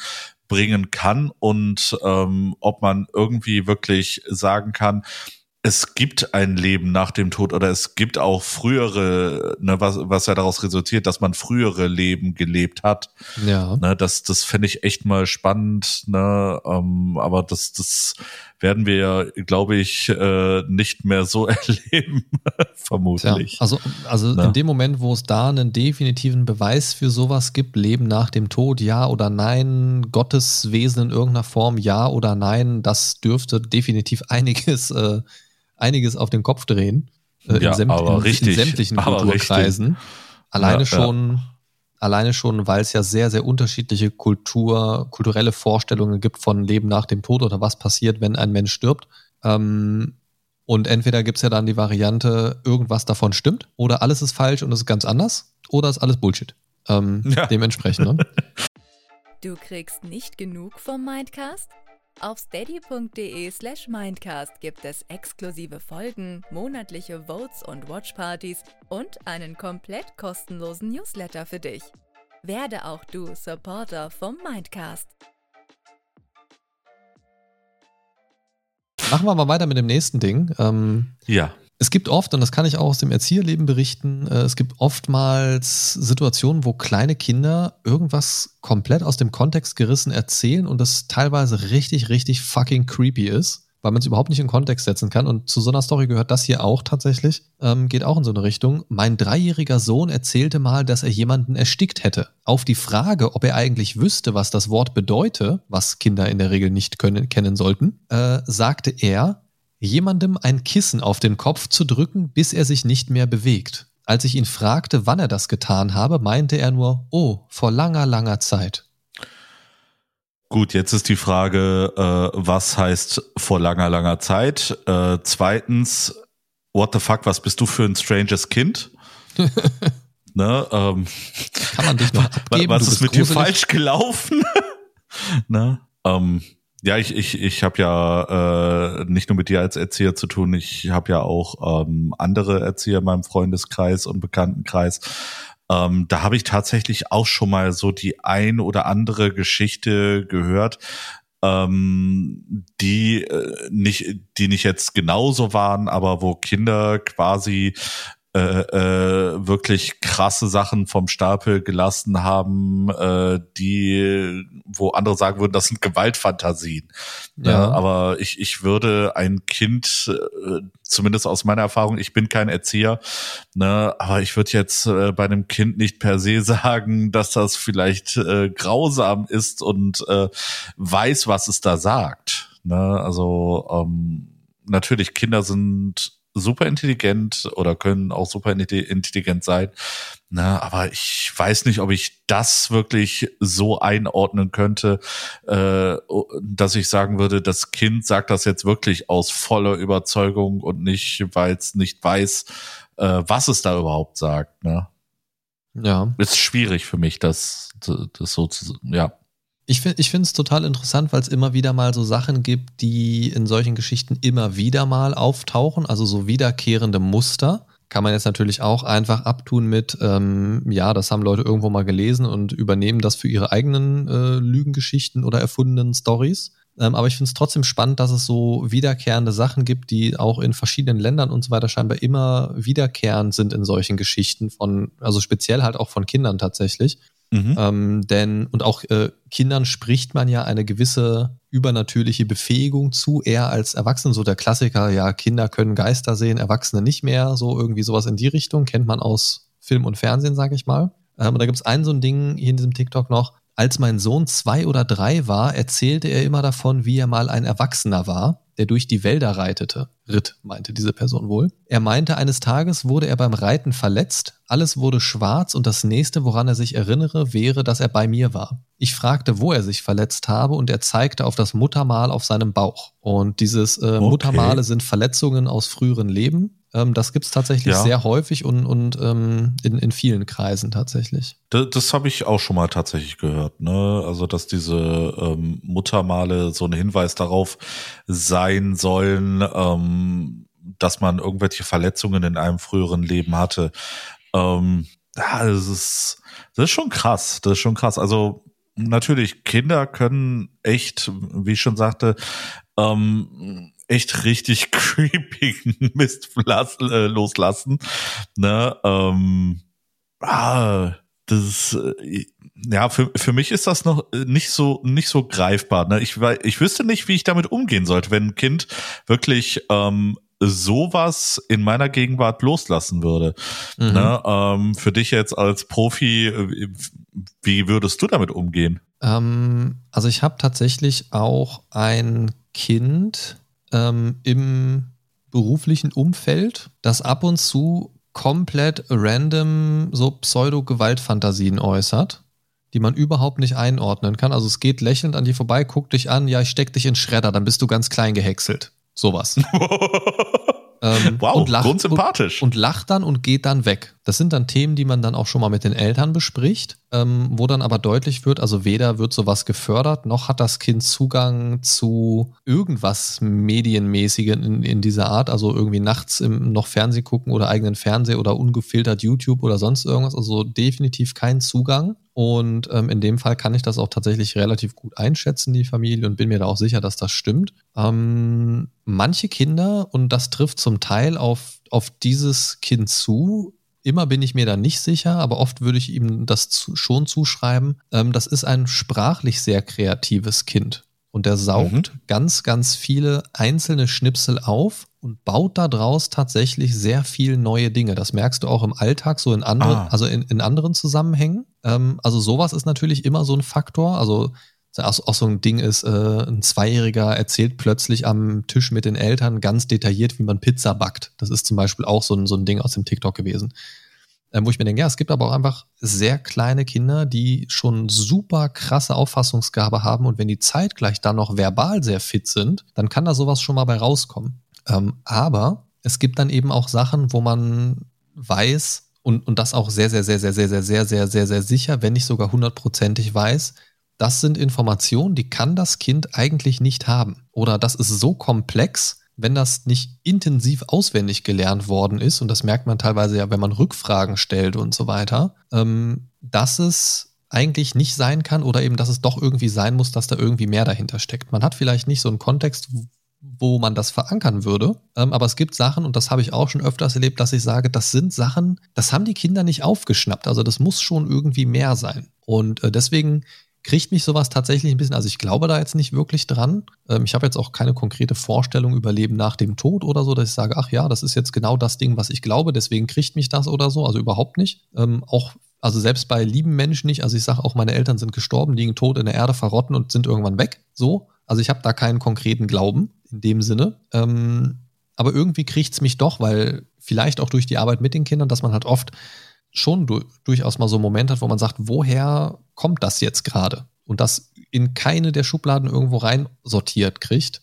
bringen kann und ähm, ob man irgendwie wirklich sagen kann, es gibt ein Leben nach dem Tod oder es gibt auch frühere, ne, was, was ja daraus resultiert, dass man frühere Leben gelebt hat. Ja. Ne, das, das fände ich echt mal spannend, ne, ähm, aber das, das werden wir ja, glaube ich, äh, nicht mehr so *laughs* erleben, vermutlich. Ja, also, also ne? in dem Moment, wo es da einen definitiven Beweis für sowas gibt, Leben nach dem Tod, ja oder nein, Gotteswesen in irgendeiner Form, ja oder nein, das dürfte definitiv *laughs* einiges äh, einiges auf den Kopf drehen. Äh, ja, in, sämt aber in, richtig, in sämtlichen Kulturkreisen. Alleine ja, schon, ja. alleine schon, weil es ja sehr, sehr unterschiedliche Kultur, kulturelle Vorstellungen gibt von Leben nach dem Tod oder was passiert, wenn ein Mensch stirbt. Ähm, und entweder gibt es ja dann die Variante, irgendwas davon stimmt, oder alles ist falsch und es ist ganz anders, oder ist alles Bullshit. Ähm, ja. Dementsprechend. Ne? *laughs* Du kriegst nicht genug vom Mindcast? Auf steady.de slash mindcast gibt es exklusive Folgen, monatliche Votes und Watchpartys und einen komplett kostenlosen Newsletter für dich. Werde auch du Supporter vom Mindcast. Machen wir mal weiter mit dem nächsten Ding. Ähm, ja. Es gibt oft, und das kann ich auch aus dem Erzieherleben berichten, äh, es gibt oftmals Situationen, wo kleine Kinder irgendwas komplett aus dem Kontext gerissen erzählen und das teilweise richtig, richtig fucking creepy ist, weil man es überhaupt nicht in Kontext setzen kann. Und zu so einer Story gehört das hier auch tatsächlich, ähm, geht auch in so eine Richtung. Mein dreijähriger Sohn erzählte mal, dass er jemanden erstickt hätte. Auf die Frage, ob er eigentlich wüsste, was das Wort bedeute, was Kinder in der Regel nicht können, kennen sollten, äh, sagte er, jemandem ein Kissen auf den Kopf zu drücken, bis er sich nicht mehr bewegt. Als ich ihn fragte, wann er das getan habe, meinte er nur, oh, vor langer, langer Zeit. Gut, jetzt ist die Frage, äh, was heißt vor langer, langer Zeit? Äh, zweitens, what the fuck, was bist du für ein stranges Kind? *laughs* ne, ähm, Kann man dich noch *laughs* abgeben? Was ist mit gruselig? dir falsch gelaufen? *laughs* ne, ähm, ja, ich, ich, ich habe ja äh, nicht nur mit dir als Erzieher zu tun, ich habe ja auch ähm, andere Erzieher in meinem Freundeskreis und Bekanntenkreis. Ähm, da habe ich tatsächlich auch schon mal so die ein oder andere Geschichte gehört, ähm, die äh, nicht, die nicht jetzt genauso waren, aber wo Kinder quasi äh, äh, wirklich krasse Sachen vom Stapel gelassen haben, äh, die, wo andere sagen würden, das sind Gewaltfantasien. Ja. ja aber ich, ich würde ein Kind, äh, zumindest aus meiner Erfahrung, ich bin kein Erzieher, ne, aber ich würde jetzt äh, bei einem Kind nicht per se *laughs* sagen, dass das vielleicht äh, grausam ist und äh, weiß, was es da sagt. Ne? Also ähm, natürlich, Kinder sind super intelligent oder können auch super intelligent sein. Na, aber ich weiß nicht, ob ich das wirklich so einordnen könnte, äh, dass ich sagen würde, das Kind sagt das jetzt wirklich aus voller Überzeugung und nicht, weil es nicht weiß, äh, was es da überhaupt sagt. Ne? Ja. Ist schwierig für mich, das, das so zu, ja. Ich finde es total interessant, weil es immer wieder mal so Sachen gibt, die in solchen Geschichten immer wieder mal auftauchen, also so wiederkehrende Muster. Kann man jetzt natürlich auch einfach abtun mit, ähm, ja, das haben Leute irgendwo mal gelesen und übernehmen das für ihre eigenen äh, Lügengeschichten oder erfundenen Stories. Ähm, aber ich finde es trotzdem spannend, dass es so wiederkehrende Sachen gibt, die auch in verschiedenen Ländern und so weiter scheinbar immer wiederkehrend sind in solchen Geschichten von, also speziell halt auch von Kindern tatsächlich. Mhm. Ähm, denn, und auch äh, Kindern spricht man ja eine gewisse übernatürliche Befähigung zu, eher als Erwachsenen. So der Klassiker, ja, Kinder können Geister sehen, Erwachsene nicht mehr. So irgendwie sowas in die Richtung, kennt man aus Film und Fernsehen, sag ich mal. Ähm, und da gibt es ein so ein Ding hier in diesem TikTok noch. Als mein Sohn zwei oder drei war, erzählte er immer davon, wie er mal ein Erwachsener war der durch die Wälder reitete. Ritt, meinte diese Person wohl. Er meinte, eines Tages wurde er beim Reiten verletzt, alles wurde schwarz und das nächste, woran er sich erinnere, wäre, dass er bei mir war. Ich fragte, wo er sich verletzt habe und er zeigte auf das Muttermal auf seinem Bauch. Und dieses äh, okay. Muttermale sind Verletzungen aus früheren Leben ähm, das gibt's tatsächlich ja. sehr häufig und, und ähm, in, in vielen Kreisen tatsächlich. Das, das habe ich auch schon mal tatsächlich gehört. Ne? Also, dass diese ähm, Muttermale so ein Hinweis darauf sein sollen, ähm, dass man irgendwelche Verletzungen in einem früheren Leben hatte. Ähm, ja, das ist, das ist schon krass. Das ist schon krass. Also natürlich, Kinder können echt, wie ich schon sagte, ähm, echt richtig *laughs* creepy Mist äh, loslassen. Ne? Ähm, ah, das äh, ja, für, für mich ist das noch äh, nicht so, nicht so greifbar. Ne? Ich, ich wüsste nicht, wie ich damit umgehen sollte, wenn ein Kind wirklich ähm, sowas in meiner Gegenwart loslassen würde. Mhm. Ne? Ähm, für dich jetzt als Profi, äh, wie würdest du damit umgehen? Ähm, also ich habe tatsächlich auch ein Kind, ähm, im beruflichen Umfeld, das ab und zu komplett random so Pseudo-Gewaltfantasien äußert, die man überhaupt nicht einordnen kann. Also es geht lächelnd an dir vorbei, guckt dich an, ja, ich steck dich in Schredder, dann bist du ganz klein gehäckselt. Sowas. *laughs* Ähm, wow, und lacht, grundsympathisch. Und, und, lacht dann und geht dann weg. Das sind dann Themen, die man dann auch schon mal mit den Eltern bespricht, ähm, wo dann aber deutlich wird, also weder wird sowas gefördert, noch hat das Kind Zugang zu irgendwas Medienmäßigen in, in dieser Art, also irgendwie nachts im, noch Fernsehen gucken oder eigenen Fernseher oder ungefiltert YouTube oder sonst irgendwas, also definitiv kein Zugang. Und ähm, in dem Fall kann ich das auch tatsächlich relativ gut einschätzen, die Familie, und bin mir da auch sicher, dass das stimmt. Ähm, manche Kinder, und das trifft zum Teil auf, auf dieses Kind zu, immer bin ich mir da nicht sicher, aber oft würde ich ihm das zu, schon zuschreiben, ähm, das ist ein sprachlich sehr kreatives Kind. Und der saugt mhm. ganz, ganz viele einzelne Schnipsel auf und baut daraus tatsächlich sehr viel neue Dinge. Das merkst du auch im Alltag, so in anderen, ah. also in, in anderen Zusammenhängen. Ähm, also sowas ist natürlich immer so ein Faktor. Also auch, auch so ein Ding ist, äh, ein Zweijähriger erzählt plötzlich am Tisch mit den Eltern ganz detailliert, wie man Pizza backt. Das ist zum Beispiel auch so ein, so ein Ding aus dem TikTok gewesen. Ähm, wo ich mir denke, ja, es gibt aber auch einfach sehr kleine Kinder, die schon super krasse Auffassungsgabe haben und wenn die zeitgleich dann noch verbal sehr fit sind, dann kann da sowas schon mal bei rauskommen. Ähm, aber es gibt dann eben auch Sachen, wo man weiß und, und das auch sehr, sehr, sehr, sehr, sehr, sehr, sehr, sehr, sehr, sehr sicher, wenn nicht sogar hundertprozentig weiß, das sind Informationen, die kann das Kind eigentlich nicht haben. Oder das ist so komplex, wenn das nicht intensiv auswendig gelernt worden ist, und das merkt man teilweise ja, wenn man Rückfragen stellt und so weiter, ähm, dass es eigentlich nicht sein kann oder eben, dass es doch irgendwie sein muss, dass da irgendwie mehr dahinter steckt. Man hat vielleicht nicht so einen Kontext, wo man das verankern würde. Ähm, aber es gibt Sachen, und das habe ich auch schon öfters erlebt, dass ich sage, das sind Sachen, das haben die Kinder nicht aufgeschnappt. Also das muss schon irgendwie mehr sein. Und äh, deswegen kriegt mich sowas tatsächlich ein bisschen, also ich glaube da jetzt nicht wirklich dran. Ähm, ich habe jetzt auch keine konkrete Vorstellung über Leben nach dem Tod oder so, dass ich sage, ach ja, das ist jetzt genau das Ding, was ich glaube, deswegen kriegt mich das oder so. Also überhaupt nicht. Ähm, auch also selbst bei lieben Menschen nicht. Also ich sage auch, meine Eltern sind gestorben, liegen tot in der Erde, verrotten und sind irgendwann weg. So. Also ich habe da keinen konkreten Glauben in dem Sinne. Ähm, aber irgendwie kriegt es mich doch, weil vielleicht auch durch die Arbeit mit den Kindern, dass man halt oft schon du durchaus mal so einen Moment hat, wo man sagt, woher kommt das jetzt gerade? Und das in keine der Schubladen irgendwo rein sortiert kriegt.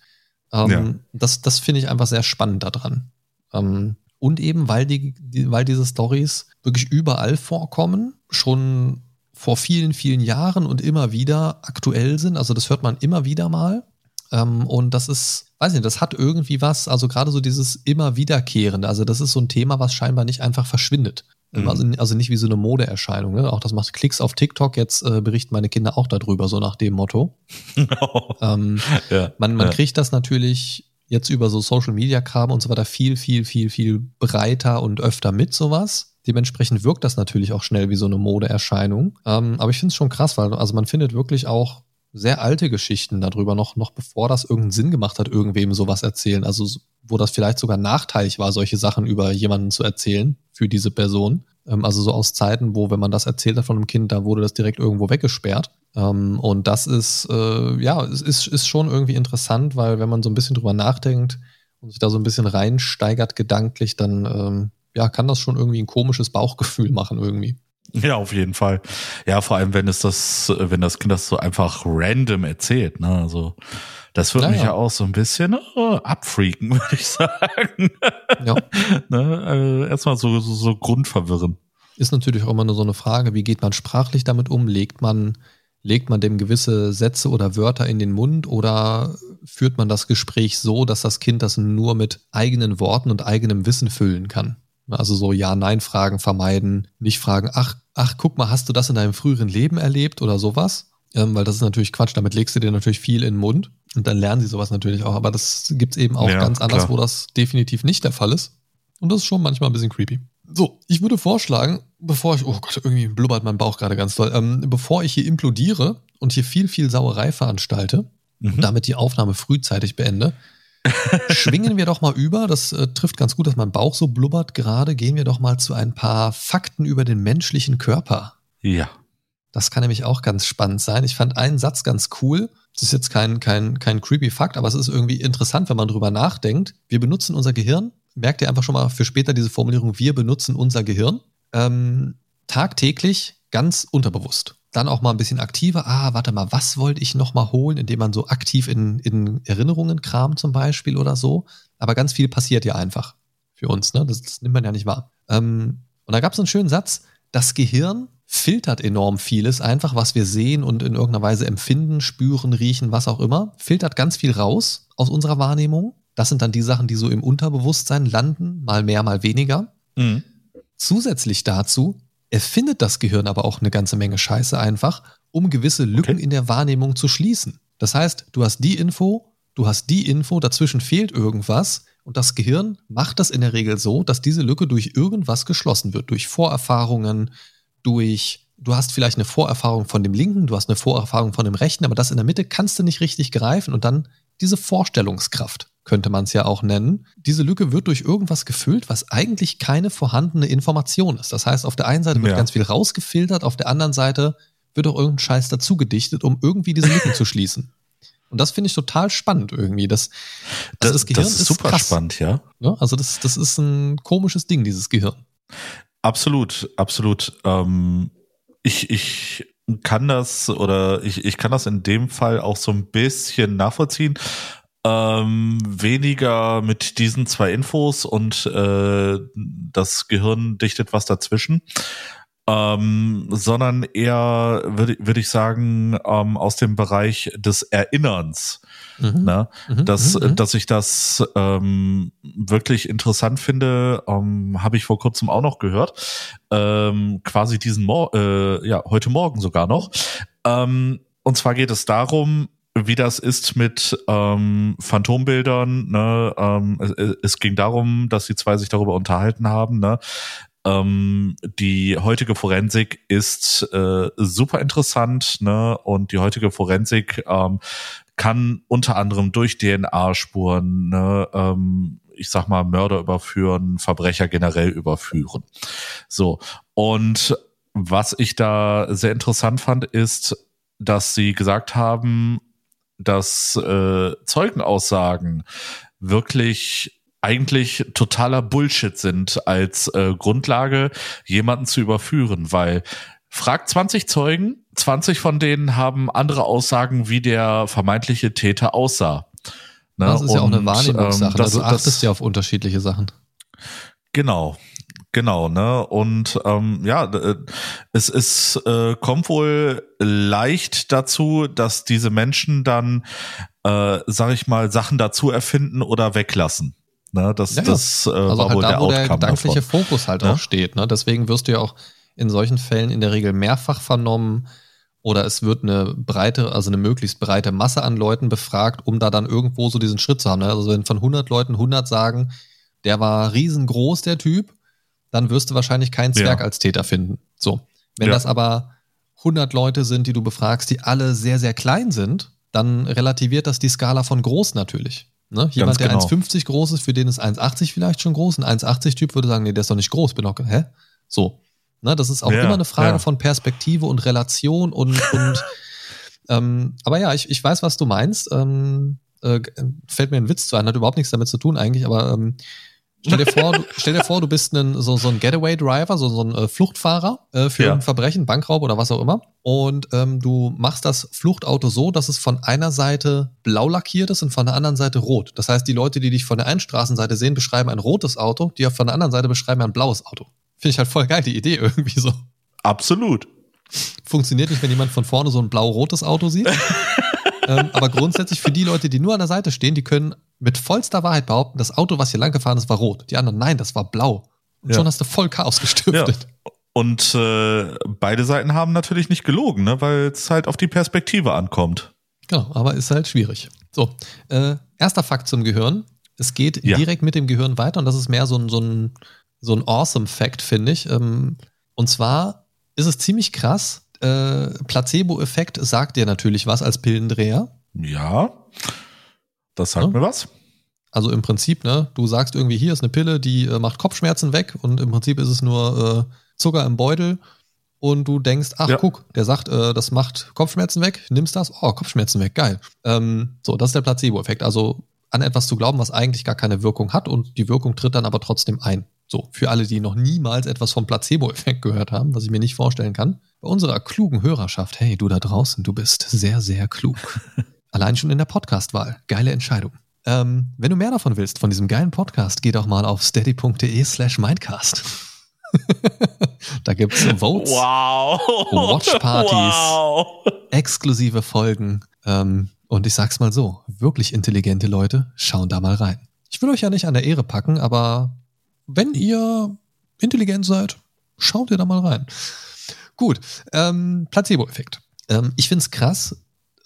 Ähm, ja. Das, das finde ich einfach sehr spannend daran. Ähm, und eben, weil, die, die weil diese Stories wirklich überall vorkommen, schon vor vielen, vielen Jahren und immer wieder aktuell sind. Also das hört man immer wieder mal. Ähm, und das ist, weiß nicht, das hat irgendwie was, also gerade so dieses immer wiederkehrende. Also das ist so ein Thema, was scheinbar nicht einfach verschwindet. Mhm. Also, also nicht wie so eine Modeerscheinung. Ne? Auch das macht Klicks auf TikTok. Jetzt äh, berichten meine Kinder auch darüber, so nach dem Motto. *laughs* ähm, ja, man man ja. kriegt das natürlich jetzt über so Social Media Kram und so weiter viel, viel, viel, viel breiter und öfter mit sowas. Dementsprechend wirkt das natürlich auch schnell wie so eine Modeerscheinung. Ähm, aber ich finde es schon krass, weil also man findet wirklich auch sehr alte Geschichten darüber, noch, noch bevor das irgendeinen Sinn gemacht hat, irgendwem sowas erzählen. Also wo das vielleicht sogar nachteilig war, solche Sachen über jemanden zu erzählen für diese Person. Ähm, also so aus Zeiten, wo, wenn man das erzählt hat von einem Kind, da wurde das direkt irgendwo weggesperrt. Ähm, und das ist, äh, ja, es ist, ist schon irgendwie interessant, weil wenn man so ein bisschen drüber nachdenkt und sich da so ein bisschen reinsteigert gedanklich, dann ähm, ja, kann das schon irgendwie ein komisches Bauchgefühl machen irgendwie. Ja, auf jeden Fall. Ja, vor allem, wenn es das, wenn das Kind das so einfach random erzählt, ne? Also, das würde naja. mich ja auch so ein bisschen uh, abfreaken, *laughs* würde ich sagen. Ja. *laughs* ne? äh, erstmal so, so, so grundverwirren. Ist natürlich auch immer nur so eine Frage, wie geht man sprachlich damit um? Legt man, legt man dem gewisse Sätze oder Wörter in den Mund oder führt man das Gespräch so, dass das Kind das nur mit eigenen Worten und eigenem Wissen füllen kann? Also so Ja-Nein-Fragen vermeiden, nicht fragen, ach, ach, guck mal, hast du das in deinem früheren Leben erlebt oder sowas? Ähm, weil das ist natürlich Quatsch, damit legst du dir natürlich viel in den Mund und dann lernen sie sowas natürlich auch. Aber das gibt's eben auch ja, ganz anders, klar. wo das definitiv nicht der Fall ist. Und das ist schon manchmal ein bisschen creepy. So, ich würde vorschlagen, bevor ich, oh Gott, irgendwie blubbert mein Bauch gerade ganz doll, ähm, bevor ich hier implodiere und hier viel, viel Sauerei veranstalte mhm. und damit die Aufnahme frühzeitig beende, Schwingen wir doch mal über, das äh, trifft ganz gut, dass mein Bauch so blubbert gerade. Gehen wir doch mal zu ein paar Fakten über den menschlichen Körper. Ja. Das kann nämlich auch ganz spannend sein. Ich fand einen Satz ganz cool. Das ist jetzt kein, kein, kein creepy Fakt, aber es ist irgendwie interessant, wenn man drüber nachdenkt. Wir benutzen unser Gehirn. Merkt ihr einfach schon mal für später diese Formulierung, wir benutzen unser Gehirn ähm, tagtäglich ganz unterbewusst dann auch mal ein bisschen aktiver. Ah, warte mal, was wollte ich noch mal holen, indem man so aktiv in, in Erinnerungen kramt zum Beispiel oder so. Aber ganz viel passiert ja einfach für uns. Ne? Das, das nimmt man ja nicht wahr. Ähm, und da gab es einen schönen Satz. Das Gehirn filtert enorm vieles, einfach was wir sehen und in irgendeiner Weise empfinden, spüren, riechen, was auch immer. Filtert ganz viel raus aus unserer Wahrnehmung. Das sind dann die Sachen, die so im Unterbewusstsein landen, mal mehr, mal weniger. Mhm. Zusätzlich dazu erfindet das Gehirn aber auch eine ganze Menge Scheiße einfach, um gewisse Lücken okay. in der Wahrnehmung zu schließen. Das heißt, du hast die Info, du hast die Info, dazwischen fehlt irgendwas und das Gehirn macht das in der Regel so, dass diese Lücke durch irgendwas geschlossen wird, durch Vorerfahrungen, durch du hast vielleicht eine Vorerfahrung von dem linken, du hast eine Vorerfahrung von dem rechten, aber das in der Mitte kannst du nicht richtig greifen und dann diese Vorstellungskraft könnte man es ja auch nennen. Diese Lücke wird durch irgendwas gefüllt, was eigentlich keine vorhandene Information ist. Das heißt, auf der einen Seite wird ja. ganz viel rausgefiltert, auf der anderen Seite wird auch irgendein Scheiß dazu gedichtet, um irgendwie diese Lücken zu schließen. Und das finde ich total spannend irgendwie. Das, also das, das Gehirn das ist super krass. spannend, ja. ja. Also das, das ist ein komisches Ding, dieses Gehirn. Absolut, absolut. Ähm, ich, ich kann das oder ich, ich kann das in dem Fall auch so ein bisschen nachvollziehen. Ähm, weniger mit diesen zwei Infos und äh, das Gehirn dichtet was dazwischen, ähm, sondern eher, würde würd ich sagen, ähm, aus dem Bereich des Erinnerns. Mhm. Ne? Mhm. Dass, mhm. dass ich das ähm, wirklich interessant finde, ähm, habe ich vor kurzem auch noch gehört. Ähm, quasi diesen Mor äh, ja, heute Morgen sogar noch. Ähm, und zwar geht es darum, wie das ist mit ähm, Phantombildern. Ne? Ähm, es, es ging darum, dass die zwei sich darüber unterhalten haben. Ne? Ähm, die heutige Forensik ist äh, super interessant, ne? Und die heutige Forensik ähm, kann unter anderem durch DNA-Spuren, ne, ähm, ich sag mal, Mörder überführen, Verbrecher generell überführen. So. Und was ich da sehr interessant fand, ist, dass sie gesagt haben, dass äh, Zeugenaussagen wirklich eigentlich totaler Bullshit sind als äh, Grundlage, jemanden zu überführen, weil fragt 20 Zeugen, 20 von denen haben andere Aussagen, wie der vermeintliche Täter aussah. Ne? Das ist Und, ja auch eine Wahrnehmungssache. Ähm, das, also du achtest das, ja auf unterschiedliche Sachen. Genau, Genau, ne? Und ähm, ja, äh, es ist äh, kommt wohl leicht dazu, dass diese Menschen dann, äh, sag ich mal, Sachen dazu erfinden oder weglassen. Ne? Das, ja, das äh, also war halt wohl da, der wo der gedankliche davon. Fokus halt ja? auch steht. Ne? Deswegen wirst du ja auch in solchen Fällen in der Regel mehrfach vernommen oder es wird eine breite, also eine möglichst breite Masse an Leuten befragt, um da dann irgendwo so diesen Schritt zu haben. Ne? Also wenn von 100 Leuten 100 sagen, der war riesengroß, der Typ, dann wirst du wahrscheinlich keinen Zwerg ja. als Täter finden. So. Wenn ja. das aber 100 Leute sind, die du befragst, die alle sehr, sehr klein sind, dann relativiert das die Skala von groß natürlich. Ne? Jemand, der genau. 1,50 groß ist, für den ist 1,80 vielleicht schon groß. Ein 1,80-Typ würde sagen, nee, der ist doch nicht groß, bin doch, hä? So. Ne? Das ist auch ja, immer eine Frage von Perspektive und Relation und, und *laughs* ähm, aber ja, ich, ich weiß, was du meinst. Ähm, äh, fällt mir ein Witz zu ein, hat überhaupt nichts damit zu tun eigentlich, aber ähm, Stell dir vor, du, stell dir vor, du bist ein, so, so ein Getaway-Driver, so, so ein äh, Fluchtfahrer äh, für ja. ein Verbrechen, Bankraub oder was auch immer. Und ähm, du machst das Fluchtauto so, dass es von einer Seite blau lackiert ist und von der anderen Seite rot. Das heißt, die Leute, die dich von der einen Straßenseite sehen, beschreiben ein rotes Auto, die von der anderen Seite beschreiben ein blaues Auto. Finde ich halt voll geil, die Idee *laughs* irgendwie so. Absolut. Funktioniert nicht, wenn jemand von vorne so ein blau-rotes Auto sieht. *laughs* ähm, aber grundsätzlich für die Leute, die nur an der Seite stehen, die können mit vollster Wahrheit behaupten, das Auto, was hier lang gefahren ist, war rot. Die anderen, nein, das war blau. Und ja. schon hast du voll Chaos gestiftet. Ja. Und äh, beide Seiten haben natürlich nicht gelogen, ne? weil es halt auf die Perspektive ankommt. Genau, aber ist halt schwierig. So, äh, erster Fakt zum Gehirn. Es geht ja. direkt mit dem Gehirn weiter und das ist mehr so ein, so ein, so ein awesome Fact, finde ich. Ähm, und zwar ist es ziemlich krass. Äh, Placebo-Effekt sagt dir natürlich was als Pillendreher. Ja. Das sagt ja? mir was. Also im Prinzip, ne, du sagst irgendwie, hier ist eine Pille, die äh, macht Kopfschmerzen weg und im Prinzip ist es nur äh, Zucker im Beutel und du denkst, ach ja. guck, der sagt, äh, das macht Kopfschmerzen weg, nimmst das, oh, Kopfschmerzen weg, geil. Ähm, so, das ist der Placebo-Effekt. Also an etwas zu glauben, was eigentlich gar keine Wirkung hat und die Wirkung tritt dann aber trotzdem ein. So, für alle, die noch niemals etwas vom Placebo-Effekt gehört haben, was ich mir nicht vorstellen kann. Bei unserer klugen Hörerschaft, hey, du da draußen, du bist sehr, sehr klug. *laughs* Allein schon in der Podcast-Wahl. Geile Entscheidung. Ähm, wenn du mehr davon willst, von diesem geilen Podcast, geh doch mal auf steady.de slash mindcast. *laughs* da gibt es Votes, wow. Watchpartys, wow. exklusive Folgen. Ähm, und ich sag's mal so, wirklich intelligente Leute schauen da mal rein. Ich will euch ja nicht an der Ehre packen, aber wenn ihr intelligent seid, schaut ihr da mal rein. Gut, ähm, Placebo-Effekt. Ähm, ich find's krass,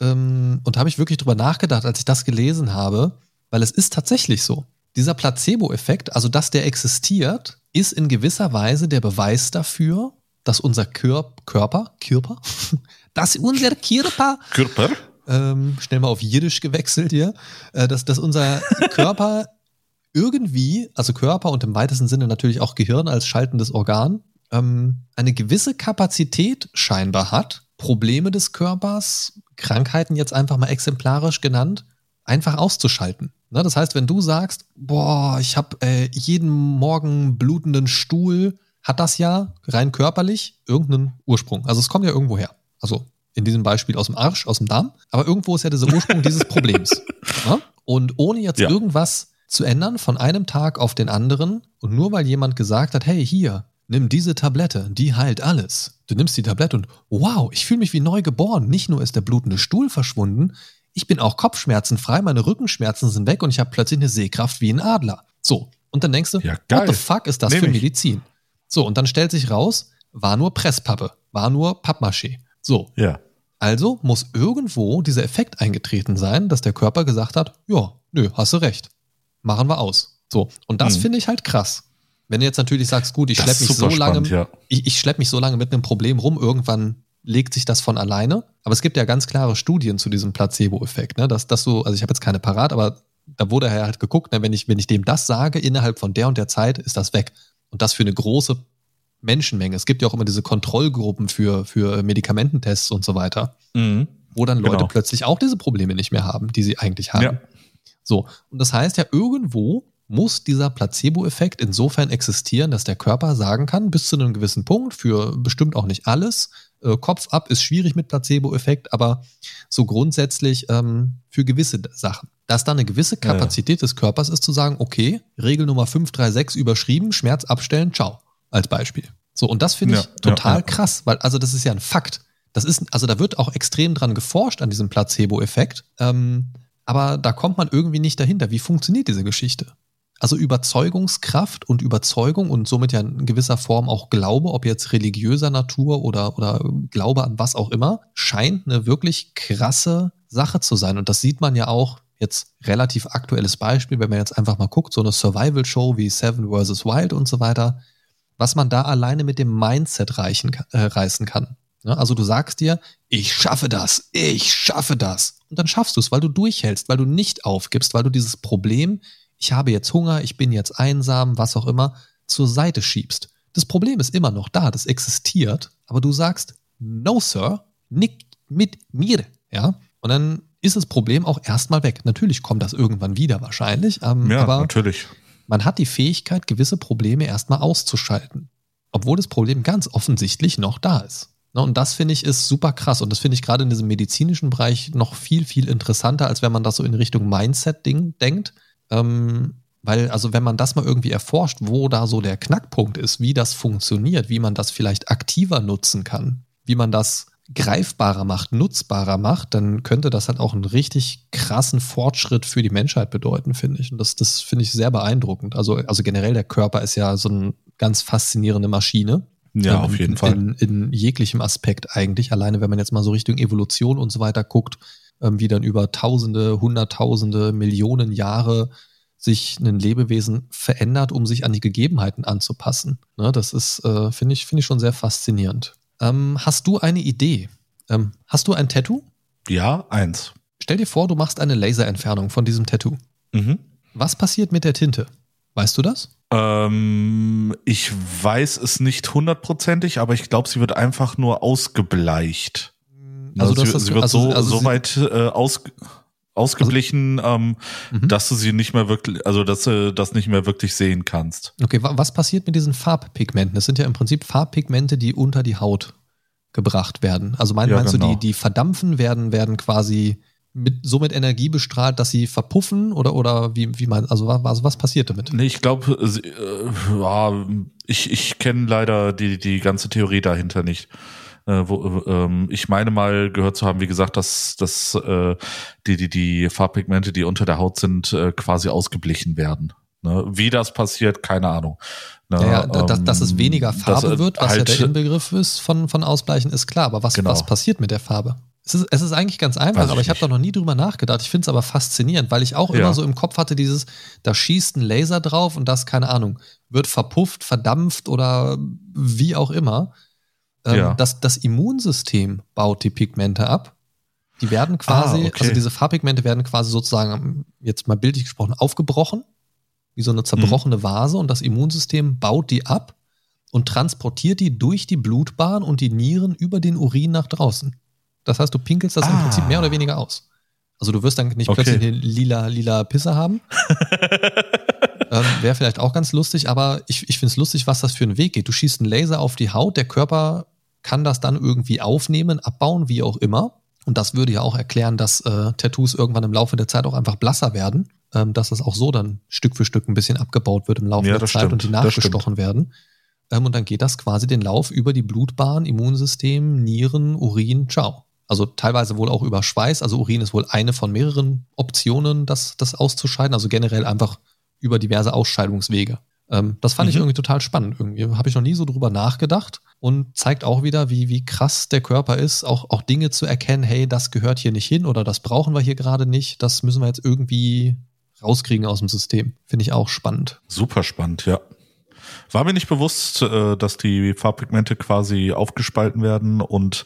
ähm, und da habe ich wirklich drüber nachgedacht, als ich das gelesen habe, weil es ist tatsächlich so. Dieser Placebo-Effekt, also dass der existiert, ist in gewisser Weise der Beweis dafür, dass unser Kör Körper, Körper, *laughs* dass unser Körper, Körper, ähm, schnell mal auf Jiddisch gewechselt hier, äh, dass, dass unser Körper *laughs* irgendwie, also Körper und im weitesten Sinne natürlich auch Gehirn als schaltendes Organ, ähm, eine gewisse Kapazität scheinbar hat, Probleme des Körpers, Krankheiten jetzt einfach mal exemplarisch genannt, einfach auszuschalten. Ne? Das heißt, wenn du sagst, boah, ich habe äh, jeden Morgen blutenden Stuhl, hat das ja rein körperlich irgendeinen Ursprung. Also es kommt ja irgendwo her. Also in diesem Beispiel aus dem Arsch, aus dem Darm. Aber irgendwo ist ja dieser Ursprung *laughs* dieses Problems. Ne? Und ohne jetzt ja. irgendwas zu ändern von einem Tag auf den anderen und nur weil jemand gesagt hat, hey, hier, nimm diese Tablette, die heilt alles. Du nimmst die Tablette und wow, ich fühle mich wie neu geboren. Nicht nur ist der blutende Stuhl verschwunden, ich bin auch kopfschmerzenfrei, meine Rückenschmerzen sind weg und ich habe plötzlich eine Sehkraft wie ein Adler. So, und dann denkst du, ja, what the fuck ist das Nehm für Medizin? So, und dann stellt sich raus, war nur Presspappe, war nur Pappmaché. So. Ja. Also muss irgendwo dieser Effekt eingetreten sein, dass der Körper gesagt hat, ja, nö, hast du recht. Machen wir aus. So. Und das Mhm. finde ich halt krass. Wenn du jetzt natürlich sagst, gut, ich schleppe mich so lange, spannend, ja. ich, ich schleppe mich so lange mit einem Problem rum, irgendwann legt sich das von alleine. Aber es gibt ja ganz klare Studien zu diesem Placebo-Effekt, ne? Dass, dass du, also ich habe jetzt keine parat, aber da wurde ja halt geguckt, ne? wenn, ich, wenn ich dem das sage, innerhalb von der und der Zeit ist das weg. Und das für eine große Menschenmenge. Es gibt ja auch immer diese Kontrollgruppen für, für Medikamententests und so weiter, Mhm. wo dann Leute Genau. plötzlich auch diese Probleme nicht mehr haben, die sie eigentlich haben. Ja. So, und das heißt ja, irgendwo muss dieser Placebo-Effekt insofern existieren, dass der Körper sagen kann, bis zu einem gewissen Punkt, für bestimmt auch nicht alles, äh, Kopf ab ist schwierig mit Placebo-Effekt, aber so grundsätzlich ähm, für gewisse Sachen. Dass da eine gewisse Ja, ja. Kapazität des Körpers ist, zu sagen, okay, Regel Nummer 536 überschrieben, Schmerz abstellen, ciao, als Beispiel. So, und das finde Ja, ich total ja. krass, weil, also das ist ja ein Fakt. Das ist, also da wird auch extrem dran geforscht an diesem Placebo-Effekt. Ähm, aber da kommt man irgendwie nicht dahinter. Wie funktioniert diese Geschichte? Also Überzeugungskraft und Überzeugung und somit ja in gewisser Form auch Glaube, ob jetzt religiöser Natur oder, oder Glaube an was auch immer, scheint eine wirklich krasse Sache zu sein. Und das sieht man ja auch jetzt relativ aktuelles Beispiel, wenn man jetzt einfach mal guckt, so eine Survival-Show wie Seven vs. Wild und so weiter, was man da alleine mit dem Mindset reichen, äh, reißen kann. Ne? Also du sagst dir, ich schaffe das, ich schaffe das. Und dann schaffst du es, weil du durchhältst, weil du nicht aufgibst, weil du dieses Problem, ich habe jetzt Hunger, ich bin jetzt einsam, was auch immer, zur Seite schiebst. Das Problem ist immer noch da, das existiert, aber du sagst, no, Sir, nicht mit mir. Ja? Und dann ist das Problem auch erstmal weg. Natürlich kommt das irgendwann wieder wahrscheinlich, ähm, Ja, aber natürlich. man hat die Fähigkeit, gewisse Probleme erstmal auszuschalten. Obwohl das Problem ganz offensichtlich noch da ist. Ne, Und das finde ich ist super krass. Und das finde ich gerade in diesem medizinischen Bereich noch viel, viel interessanter, als wenn man das so in Richtung Mindset-Ding denkt. Ähm, weil, also wenn man das mal irgendwie erforscht, wo da so der Knackpunkt ist, wie das funktioniert, wie man das vielleicht aktiver nutzen kann, wie man das greifbarer macht, nutzbarer macht, dann könnte das halt auch einen richtig krassen Fortschritt für die Menschheit bedeuten, finde ich. Und das, das finde ich sehr beeindruckend. Also, also generell der Körper ist ja so eine ganz faszinierende Maschine. Ja, Ähm, auf jeden in, Fall. In, in jeglichem Aspekt eigentlich. Alleine, wenn man jetzt mal so Richtung Evolution und so weiter guckt, ähm, wie dann über Tausende, Hunderttausende, Millionen Jahre sich ein Lebewesen verändert, um sich an die Gegebenheiten anzupassen. Ne, das ist, äh, finde ich, finde ich schon sehr faszinierend. Ähm, hast du eine Idee? Ähm, hast du ein Tattoo? Ja, eins. Stell dir vor, du machst eine Laserentfernung von diesem Tattoo. Mhm. Was passiert mit der Tinte? Weißt du das? Ähm, ich weiß es nicht hundertprozentig, aber ich glaube, sie wird einfach nur ausgebleicht. Also, sie, das sie wird also- so, also so weit äh, aus, ausgeblichen, ähm, Mhm. dass du sie nicht mehr wirklich, also dass du das nicht mehr wirklich sehen kannst. Okay, wa was passiert mit diesen Farbpigmenten? Das sind ja im Prinzip Farbpigmente, die unter die Haut gebracht werden. Also mein, Ja, meinst du, genau. die, die verdampfen, werden, werden quasi mit, so mit Energie bestrahlt, dass sie verpuffen oder, oder wie, wie man, also was, also was passiert damit? Nee, ich glaube, äh, ja, ich, ich kenne leider die, die ganze Theorie dahinter nicht. Äh, wo, ähm, ich meine mal gehört zu haben, wie gesagt, dass, dass äh, die, die, die Farbpigmente, die unter der Haut sind, äh, quasi ausgeblichen werden. Ne? Wie das passiert, keine Ahnung. Ne? Ja, ja, da- dass, dass es Ähm, weniger Farbe dass, äh, wird, was ja halt- der Inbegriff ist von, von Ausbleichen, ist klar. Aber was, Genau. was passiert mit der Farbe? Es ist, es ist eigentlich ganz einfach, ich aber ich habe da noch nie drüber nachgedacht. Ich finde es aber faszinierend, weil ich auch Ja. immer so im Kopf hatte, dieses, da schießt ein Laser drauf und das, keine Ahnung, wird verpufft, verdampft oder wie auch immer. Ähm, Ja. das, das Immunsystem baut die Pigmente ab. Die werden quasi, Ah, okay. also diese Farbpigmente werden quasi sozusagen, jetzt mal bildlich gesprochen, aufgebrochen, wie so eine zerbrochene Mhm. Vase und das Immunsystem baut die ab und transportiert die durch die Blutbahn und die Nieren über den Urin nach draußen. Das heißt, du pinkelst das im Ah. Prinzip mehr oder weniger aus. Also du wirst dann nicht Okay. plötzlich eine lila, lila Pisse haben. *laughs* ähm, Wäre vielleicht auch ganz lustig, aber ich, ich finde es lustig, was das für einen Weg geht. Du schießt einen Laser auf die Haut, der Körper kann das dann irgendwie aufnehmen, abbauen, wie auch immer. Und das würde ja auch erklären, dass äh, Tattoos irgendwann im Laufe der Zeit auch einfach blasser werden, ähm, dass das auch so dann Stück für Stück ein bisschen abgebaut wird im Laufe Ja, der Zeit stimmt, und die nachgestochen werden. Ähm, und dann geht das quasi den Lauf über die Blutbahn, Immunsystem, Nieren, Urin, ciao. Also teilweise wohl auch über Schweiß. Also Urin ist wohl eine von mehreren Optionen, das, das auszuscheiden. Also generell einfach über diverse Ausscheidungswege. Ähm, das fand Mhm. ich irgendwie total spannend. Irgendwie habe ich noch nie so drüber nachgedacht und zeigt auch wieder, wie, wie krass der Körper ist, auch, auch Dinge zu erkennen, hey, das gehört hier nicht hin oder das brauchen wir hier gerade nicht, das müssen wir jetzt irgendwie rauskriegen aus dem System. Finde ich auch spannend. Super spannend, ja. War mir nicht bewusst, äh, dass die Farbpigmente quasi aufgespalten werden und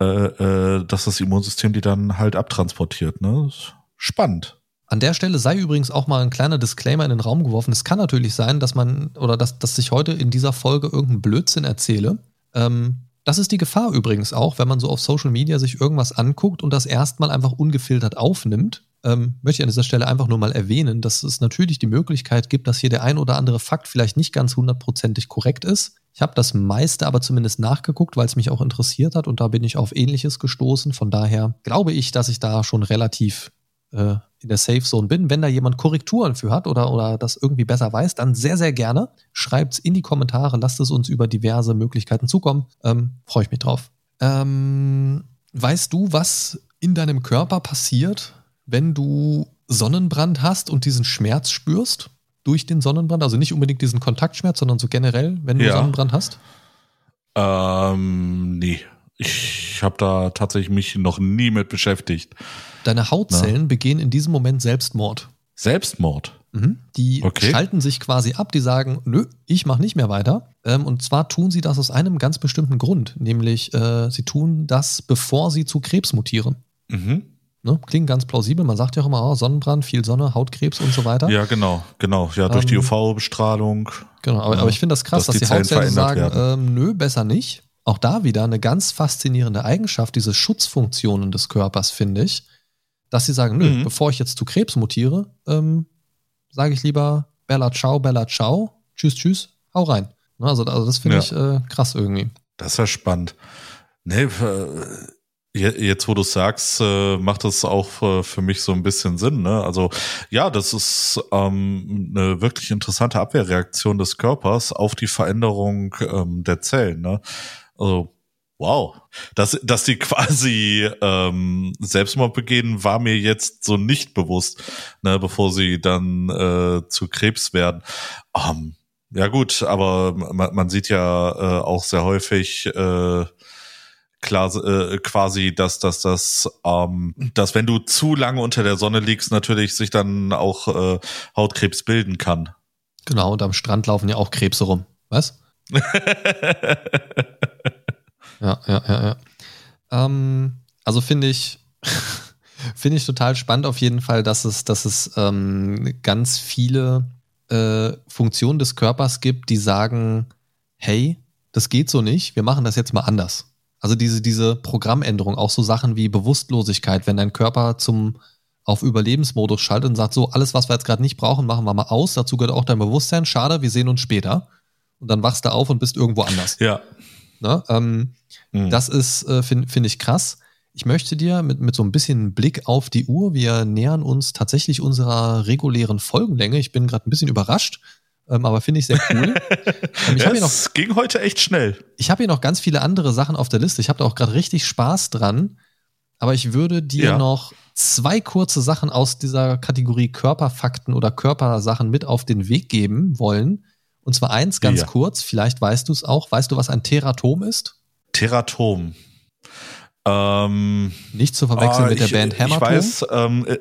äh, äh, dass das Immunsystem die dann halt abtransportiert. Ne? Spannend. An der Stelle sei übrigens auch mal ein kleiner Disclaimer in den Raum geworfen. Es kann natürlich sein, dass man oder dass, dass ich heute in dieser Folge irgendeinen Blödsinn erzähle. Ähm, das ist die Gefahr übrigens auch, wenn man so auf Social Media sich irgendwas anguckt und das erstmal einfach ungefiltert aufnimmt. Ähm, möchte ich an dieser Stelle einfach nur mal erwähnen, dass es natürlich die Möglichkeit gibt, dass hier der ein oder andere Fakt vielleicht nicht ganz hundertprozentig korrekt ist. Ich habe das meiste aber zumindest nachgeguckt, weil es mich auch interessiert hat und da bin ich auf Ähnliches gestoßen. Von daher glaube ich, dass ich da schon relativ äh, in der Safe Zone bin. Wenn da jemand Korrekturen für hat oder, oder das irgendwie besser weiß, dann sehr, sehr gerne. Schreibt's in die Kommentare, lasst es uns über diverse Möglichkeiten zukommen. Ähm, Freue ich mich drauf. Ähm, weißt du, was in deinem Körper passiert, wenn du Sonnenbrand hast und diesen Schmerz spürst? Durch den Sonnenbrand, also nicht unbedingt diesen Kontaktschmerz, sondern so generell, wenn du Ja. Sonnenbrand hast? Ähm, nee. Ich habe da tatsächlich mich noch nie mit beschäftigt. Deine Hautzellen begehen in diesem Moment Selbstmord. Selbstmord. Mhm. Die Okay. schalten sich quasi ab, die sagen, nö, ich mache nicht mehr weiter. Ähm, und zwar tun sie das aus einem ganz bestimmten Grund, nämlich äh, sie tun das, bevor sie zu Krebs mutieren. Mhm. Ne? Klingt ganz plausibel, man sagt ja auch immer, oh, Sonnenbrand, viel Sonne, Hautkrebs und so weiter. Ja, genau, genau. Ja, durch die Ähm, UV-Bestrahlung. Genau, aber, Ja, aber ich finde das krass, dass dass, die die, Zellen Hautzellen sagen, ähm, nö, besser nicht. Auch da wieder eine ganz faszinierende Eigenschaft, diese Schutzfunktionen des Körpers, finde ich, dass sie sagen, nö, Mhm. bevor ich jetzt zu Krebs mutiere, ähm, sage ich lieber Bella ciao, Bella ciao, tschüss, tschüss, hau rein. Ne, Also, also das finde Ja. ich äh, krass irgendwie. Das ist ja spannend. Nee, äh, je- jetzt wo du sagst, äh, macht das auch äh, für mich so ein bisschen Sinn. Ne? Also ja, das ist ähm, eine wirklich interessante Abwehrreaktion des Körpers auf die Veränderung ähm, der Zellen. Ne? Also wow, dass, dass die quasi ähm, Selbstmord begehen, war mir jetzt so nicht bewusst, ne, bevor sie dann äh, zu Krebs werden. Ähm, ja gut, aber man, man sieht ja äh, auch sehr häufig äh, klar, äh, quasi, dass dass das, ähm, dass wenn du zu lange unter der Sonne liegst, natürlich sich dann auch äh, Hautkrebs bilden kann. Genau, und am Strand laufen ja auch Krebse rum. Was? *laughs* Ja, ja, ja, ja. Ähm, also finde ich, *laughs* finde ich total spannend auf jeden Fall, dass es, dass es ähm, ganz viele äh, Funktionen des Körpers gibt, die sagen, hey, das geht so nicht, wir machen das jetzt mal anders. Also diese, diese Programmänderung, auch so Sachen wie Bewusstlosigkeit, wenn dein Körper zum auf Überlebensmodus schaltet und sagt, so, alles, was wir jetzt gerade nicht brauchen, machen wir mal aus. Dazu gehört auch dein Bewusstsein. Schade, wir sehen uns später. Und dann wachst du auf und bist irgendwo anders. ja. Ne? Ähm, Mhm. das ist, äh, finde find ich krass. Ich möchte dir mit, mit so ein bisschen Blick auf die Uhr, wir nähern uns tatsächlich unserer regulären Folgenlänge. Ich bin gerade ein bisschen überrascht, ähm, aber finde ich sehr cool. *laughs* ähm, ich habe hier, noch- es ging heute echt schnell. ich hab hier noch ganz viele andere Sachen auf der Liste. Ich habe da auch gerade richtig Spaß dran. Aber ich würde dir Ja. noch zwei kurze Sachen aus dieser Kategorie Körperfakten oder Körpersachen mit auf den Weg geben wollen. Und zwar eins ganz Ja. kurz, vielleicht weißt du es auch. Weißt du, was ein Teratom ist? Teratom. Ähm, Nicht zu verwechseln Ah, mit der ich, Band Hämatom. Ich weiß, ähm, äh,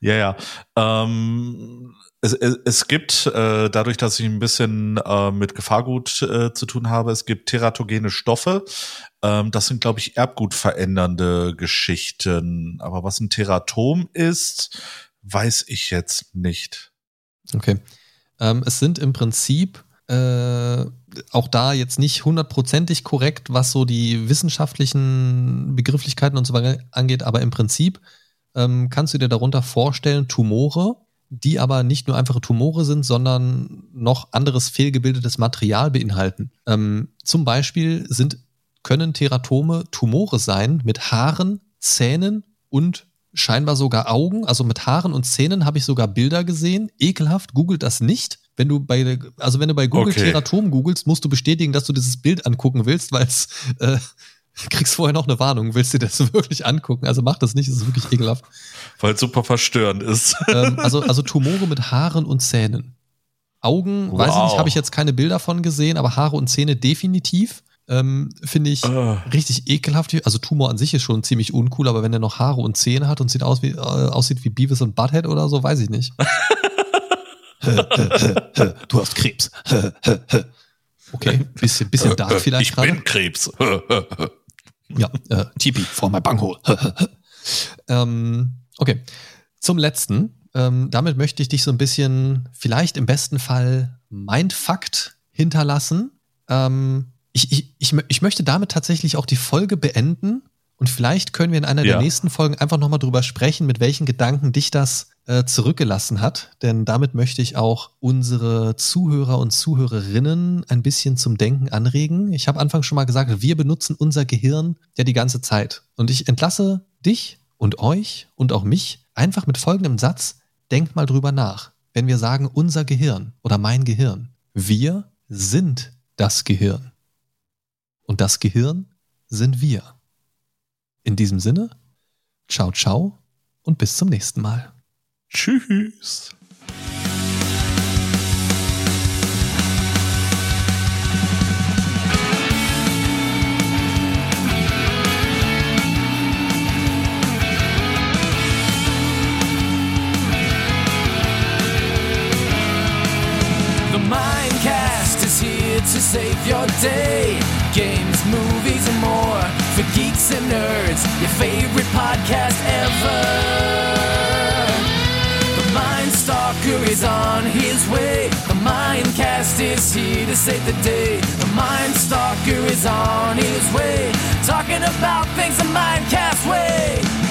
ja, ja. Ähm, es, es, es gibt, äh, dadurch, dass ich ein bisschen äh, mit Gefahrgut äh, zu tun habe, es gibt teratogene Stoffe. Ähm, das sind, glaube ich, erbgutverändernde Geschichten. Aber was ein Teratom ist, weiß ich jetzt nicht. Okay. Ähm, es sind im Prinzip äh, auch da jetzt nicht hundertprozentig korrekt, was so die wissenschaftlichen Begrifflichkeiten und so weiter angeht, aber im Prinzip ähm, kannst du dir darunter vorstellen, Tumore, die aber nicht nur einfache Tumore sind, sondern noch anderes fehlgebildetes Material beinhalten. Ähm, zum Beispiel sind, können Teratome Tumore sein mit Haaren, Zähnen und scheinbar sogar Augen. Also mit Haaren und Zähnen habe ich sogar Bilder gesehen. Ekelhaft, googelt das nicht. Wenn du bei, also wenn du bei Google Okay. Teratom googelst, musst du bestätigen, dass du dieses Bild angucken willst, weil es äh, *laughs* kriegst vorher noch eine Warnung, willst du das *laughs* wirklich angucken. Also mach das nicht, das ist wirklich ekelhaft. Weil es super verstörend ist. ähm, *laughs* also, also Tumore mit Haaren und Zähnen. Augen, wow. weiß ich nicht, habe ich jetzt keine Bilder von gesehen, aber Haare und Zähne definitiv. Ähm, Finde ich uh. richtig ekelhaft. Also Tumor an sich ist schon ziemlich uncool, aber wenn er noch Haare und Zähne hat und sieht aus wie, äh, aussieht wie Beavis und Butthead oder so, weiß ich nicht. Du hast Krebs. okay, bisschen, bisschen dark vielleicht Ich grade. bin Krebs. ja, äh, Tipi, vor my bunghole. ähm, okay, zum letzten. Ähm, damit möchte ich dich so ein bisschen, vielleicht im besten Fall, Mindfucked hinterlassen. Ähm, ich, ich, ich, ich möchte damit tatsächlich auch die Folge beenden und vielleicht können wir in einer ja. der nächsten Folgen einfach nochmal drüber sprechen, mit welchen Gedanken dich das äh, zurückgelassen hat. Denn damit möchte ich auch unsere Zuhörer und Zuhörerinnen ein bisschen zum Denken anregen. Ich habe anfangs schon mal gesagt, wir benutzen unser Gehirn ja die ganze Zeit. Und ich entlasse dich und euch und auch mich einfach mit folgendem Satz. Denkt mal drüber nach. Wenn wir sagen unser Gehirn oder mein Gehirn, wir sind das Gehirn. Und das Gehirn sind wir. In diesem Sinne, ciao, ciao und bis zum nächsten Mal. Tschüss. to save your day. Games, movies, and more for geeks and nerds. Your favorite podcast ever. Is on his way. The Mindcast is here to save the day. The Mind Stalker is on his way. Talking about things the Mindcast way.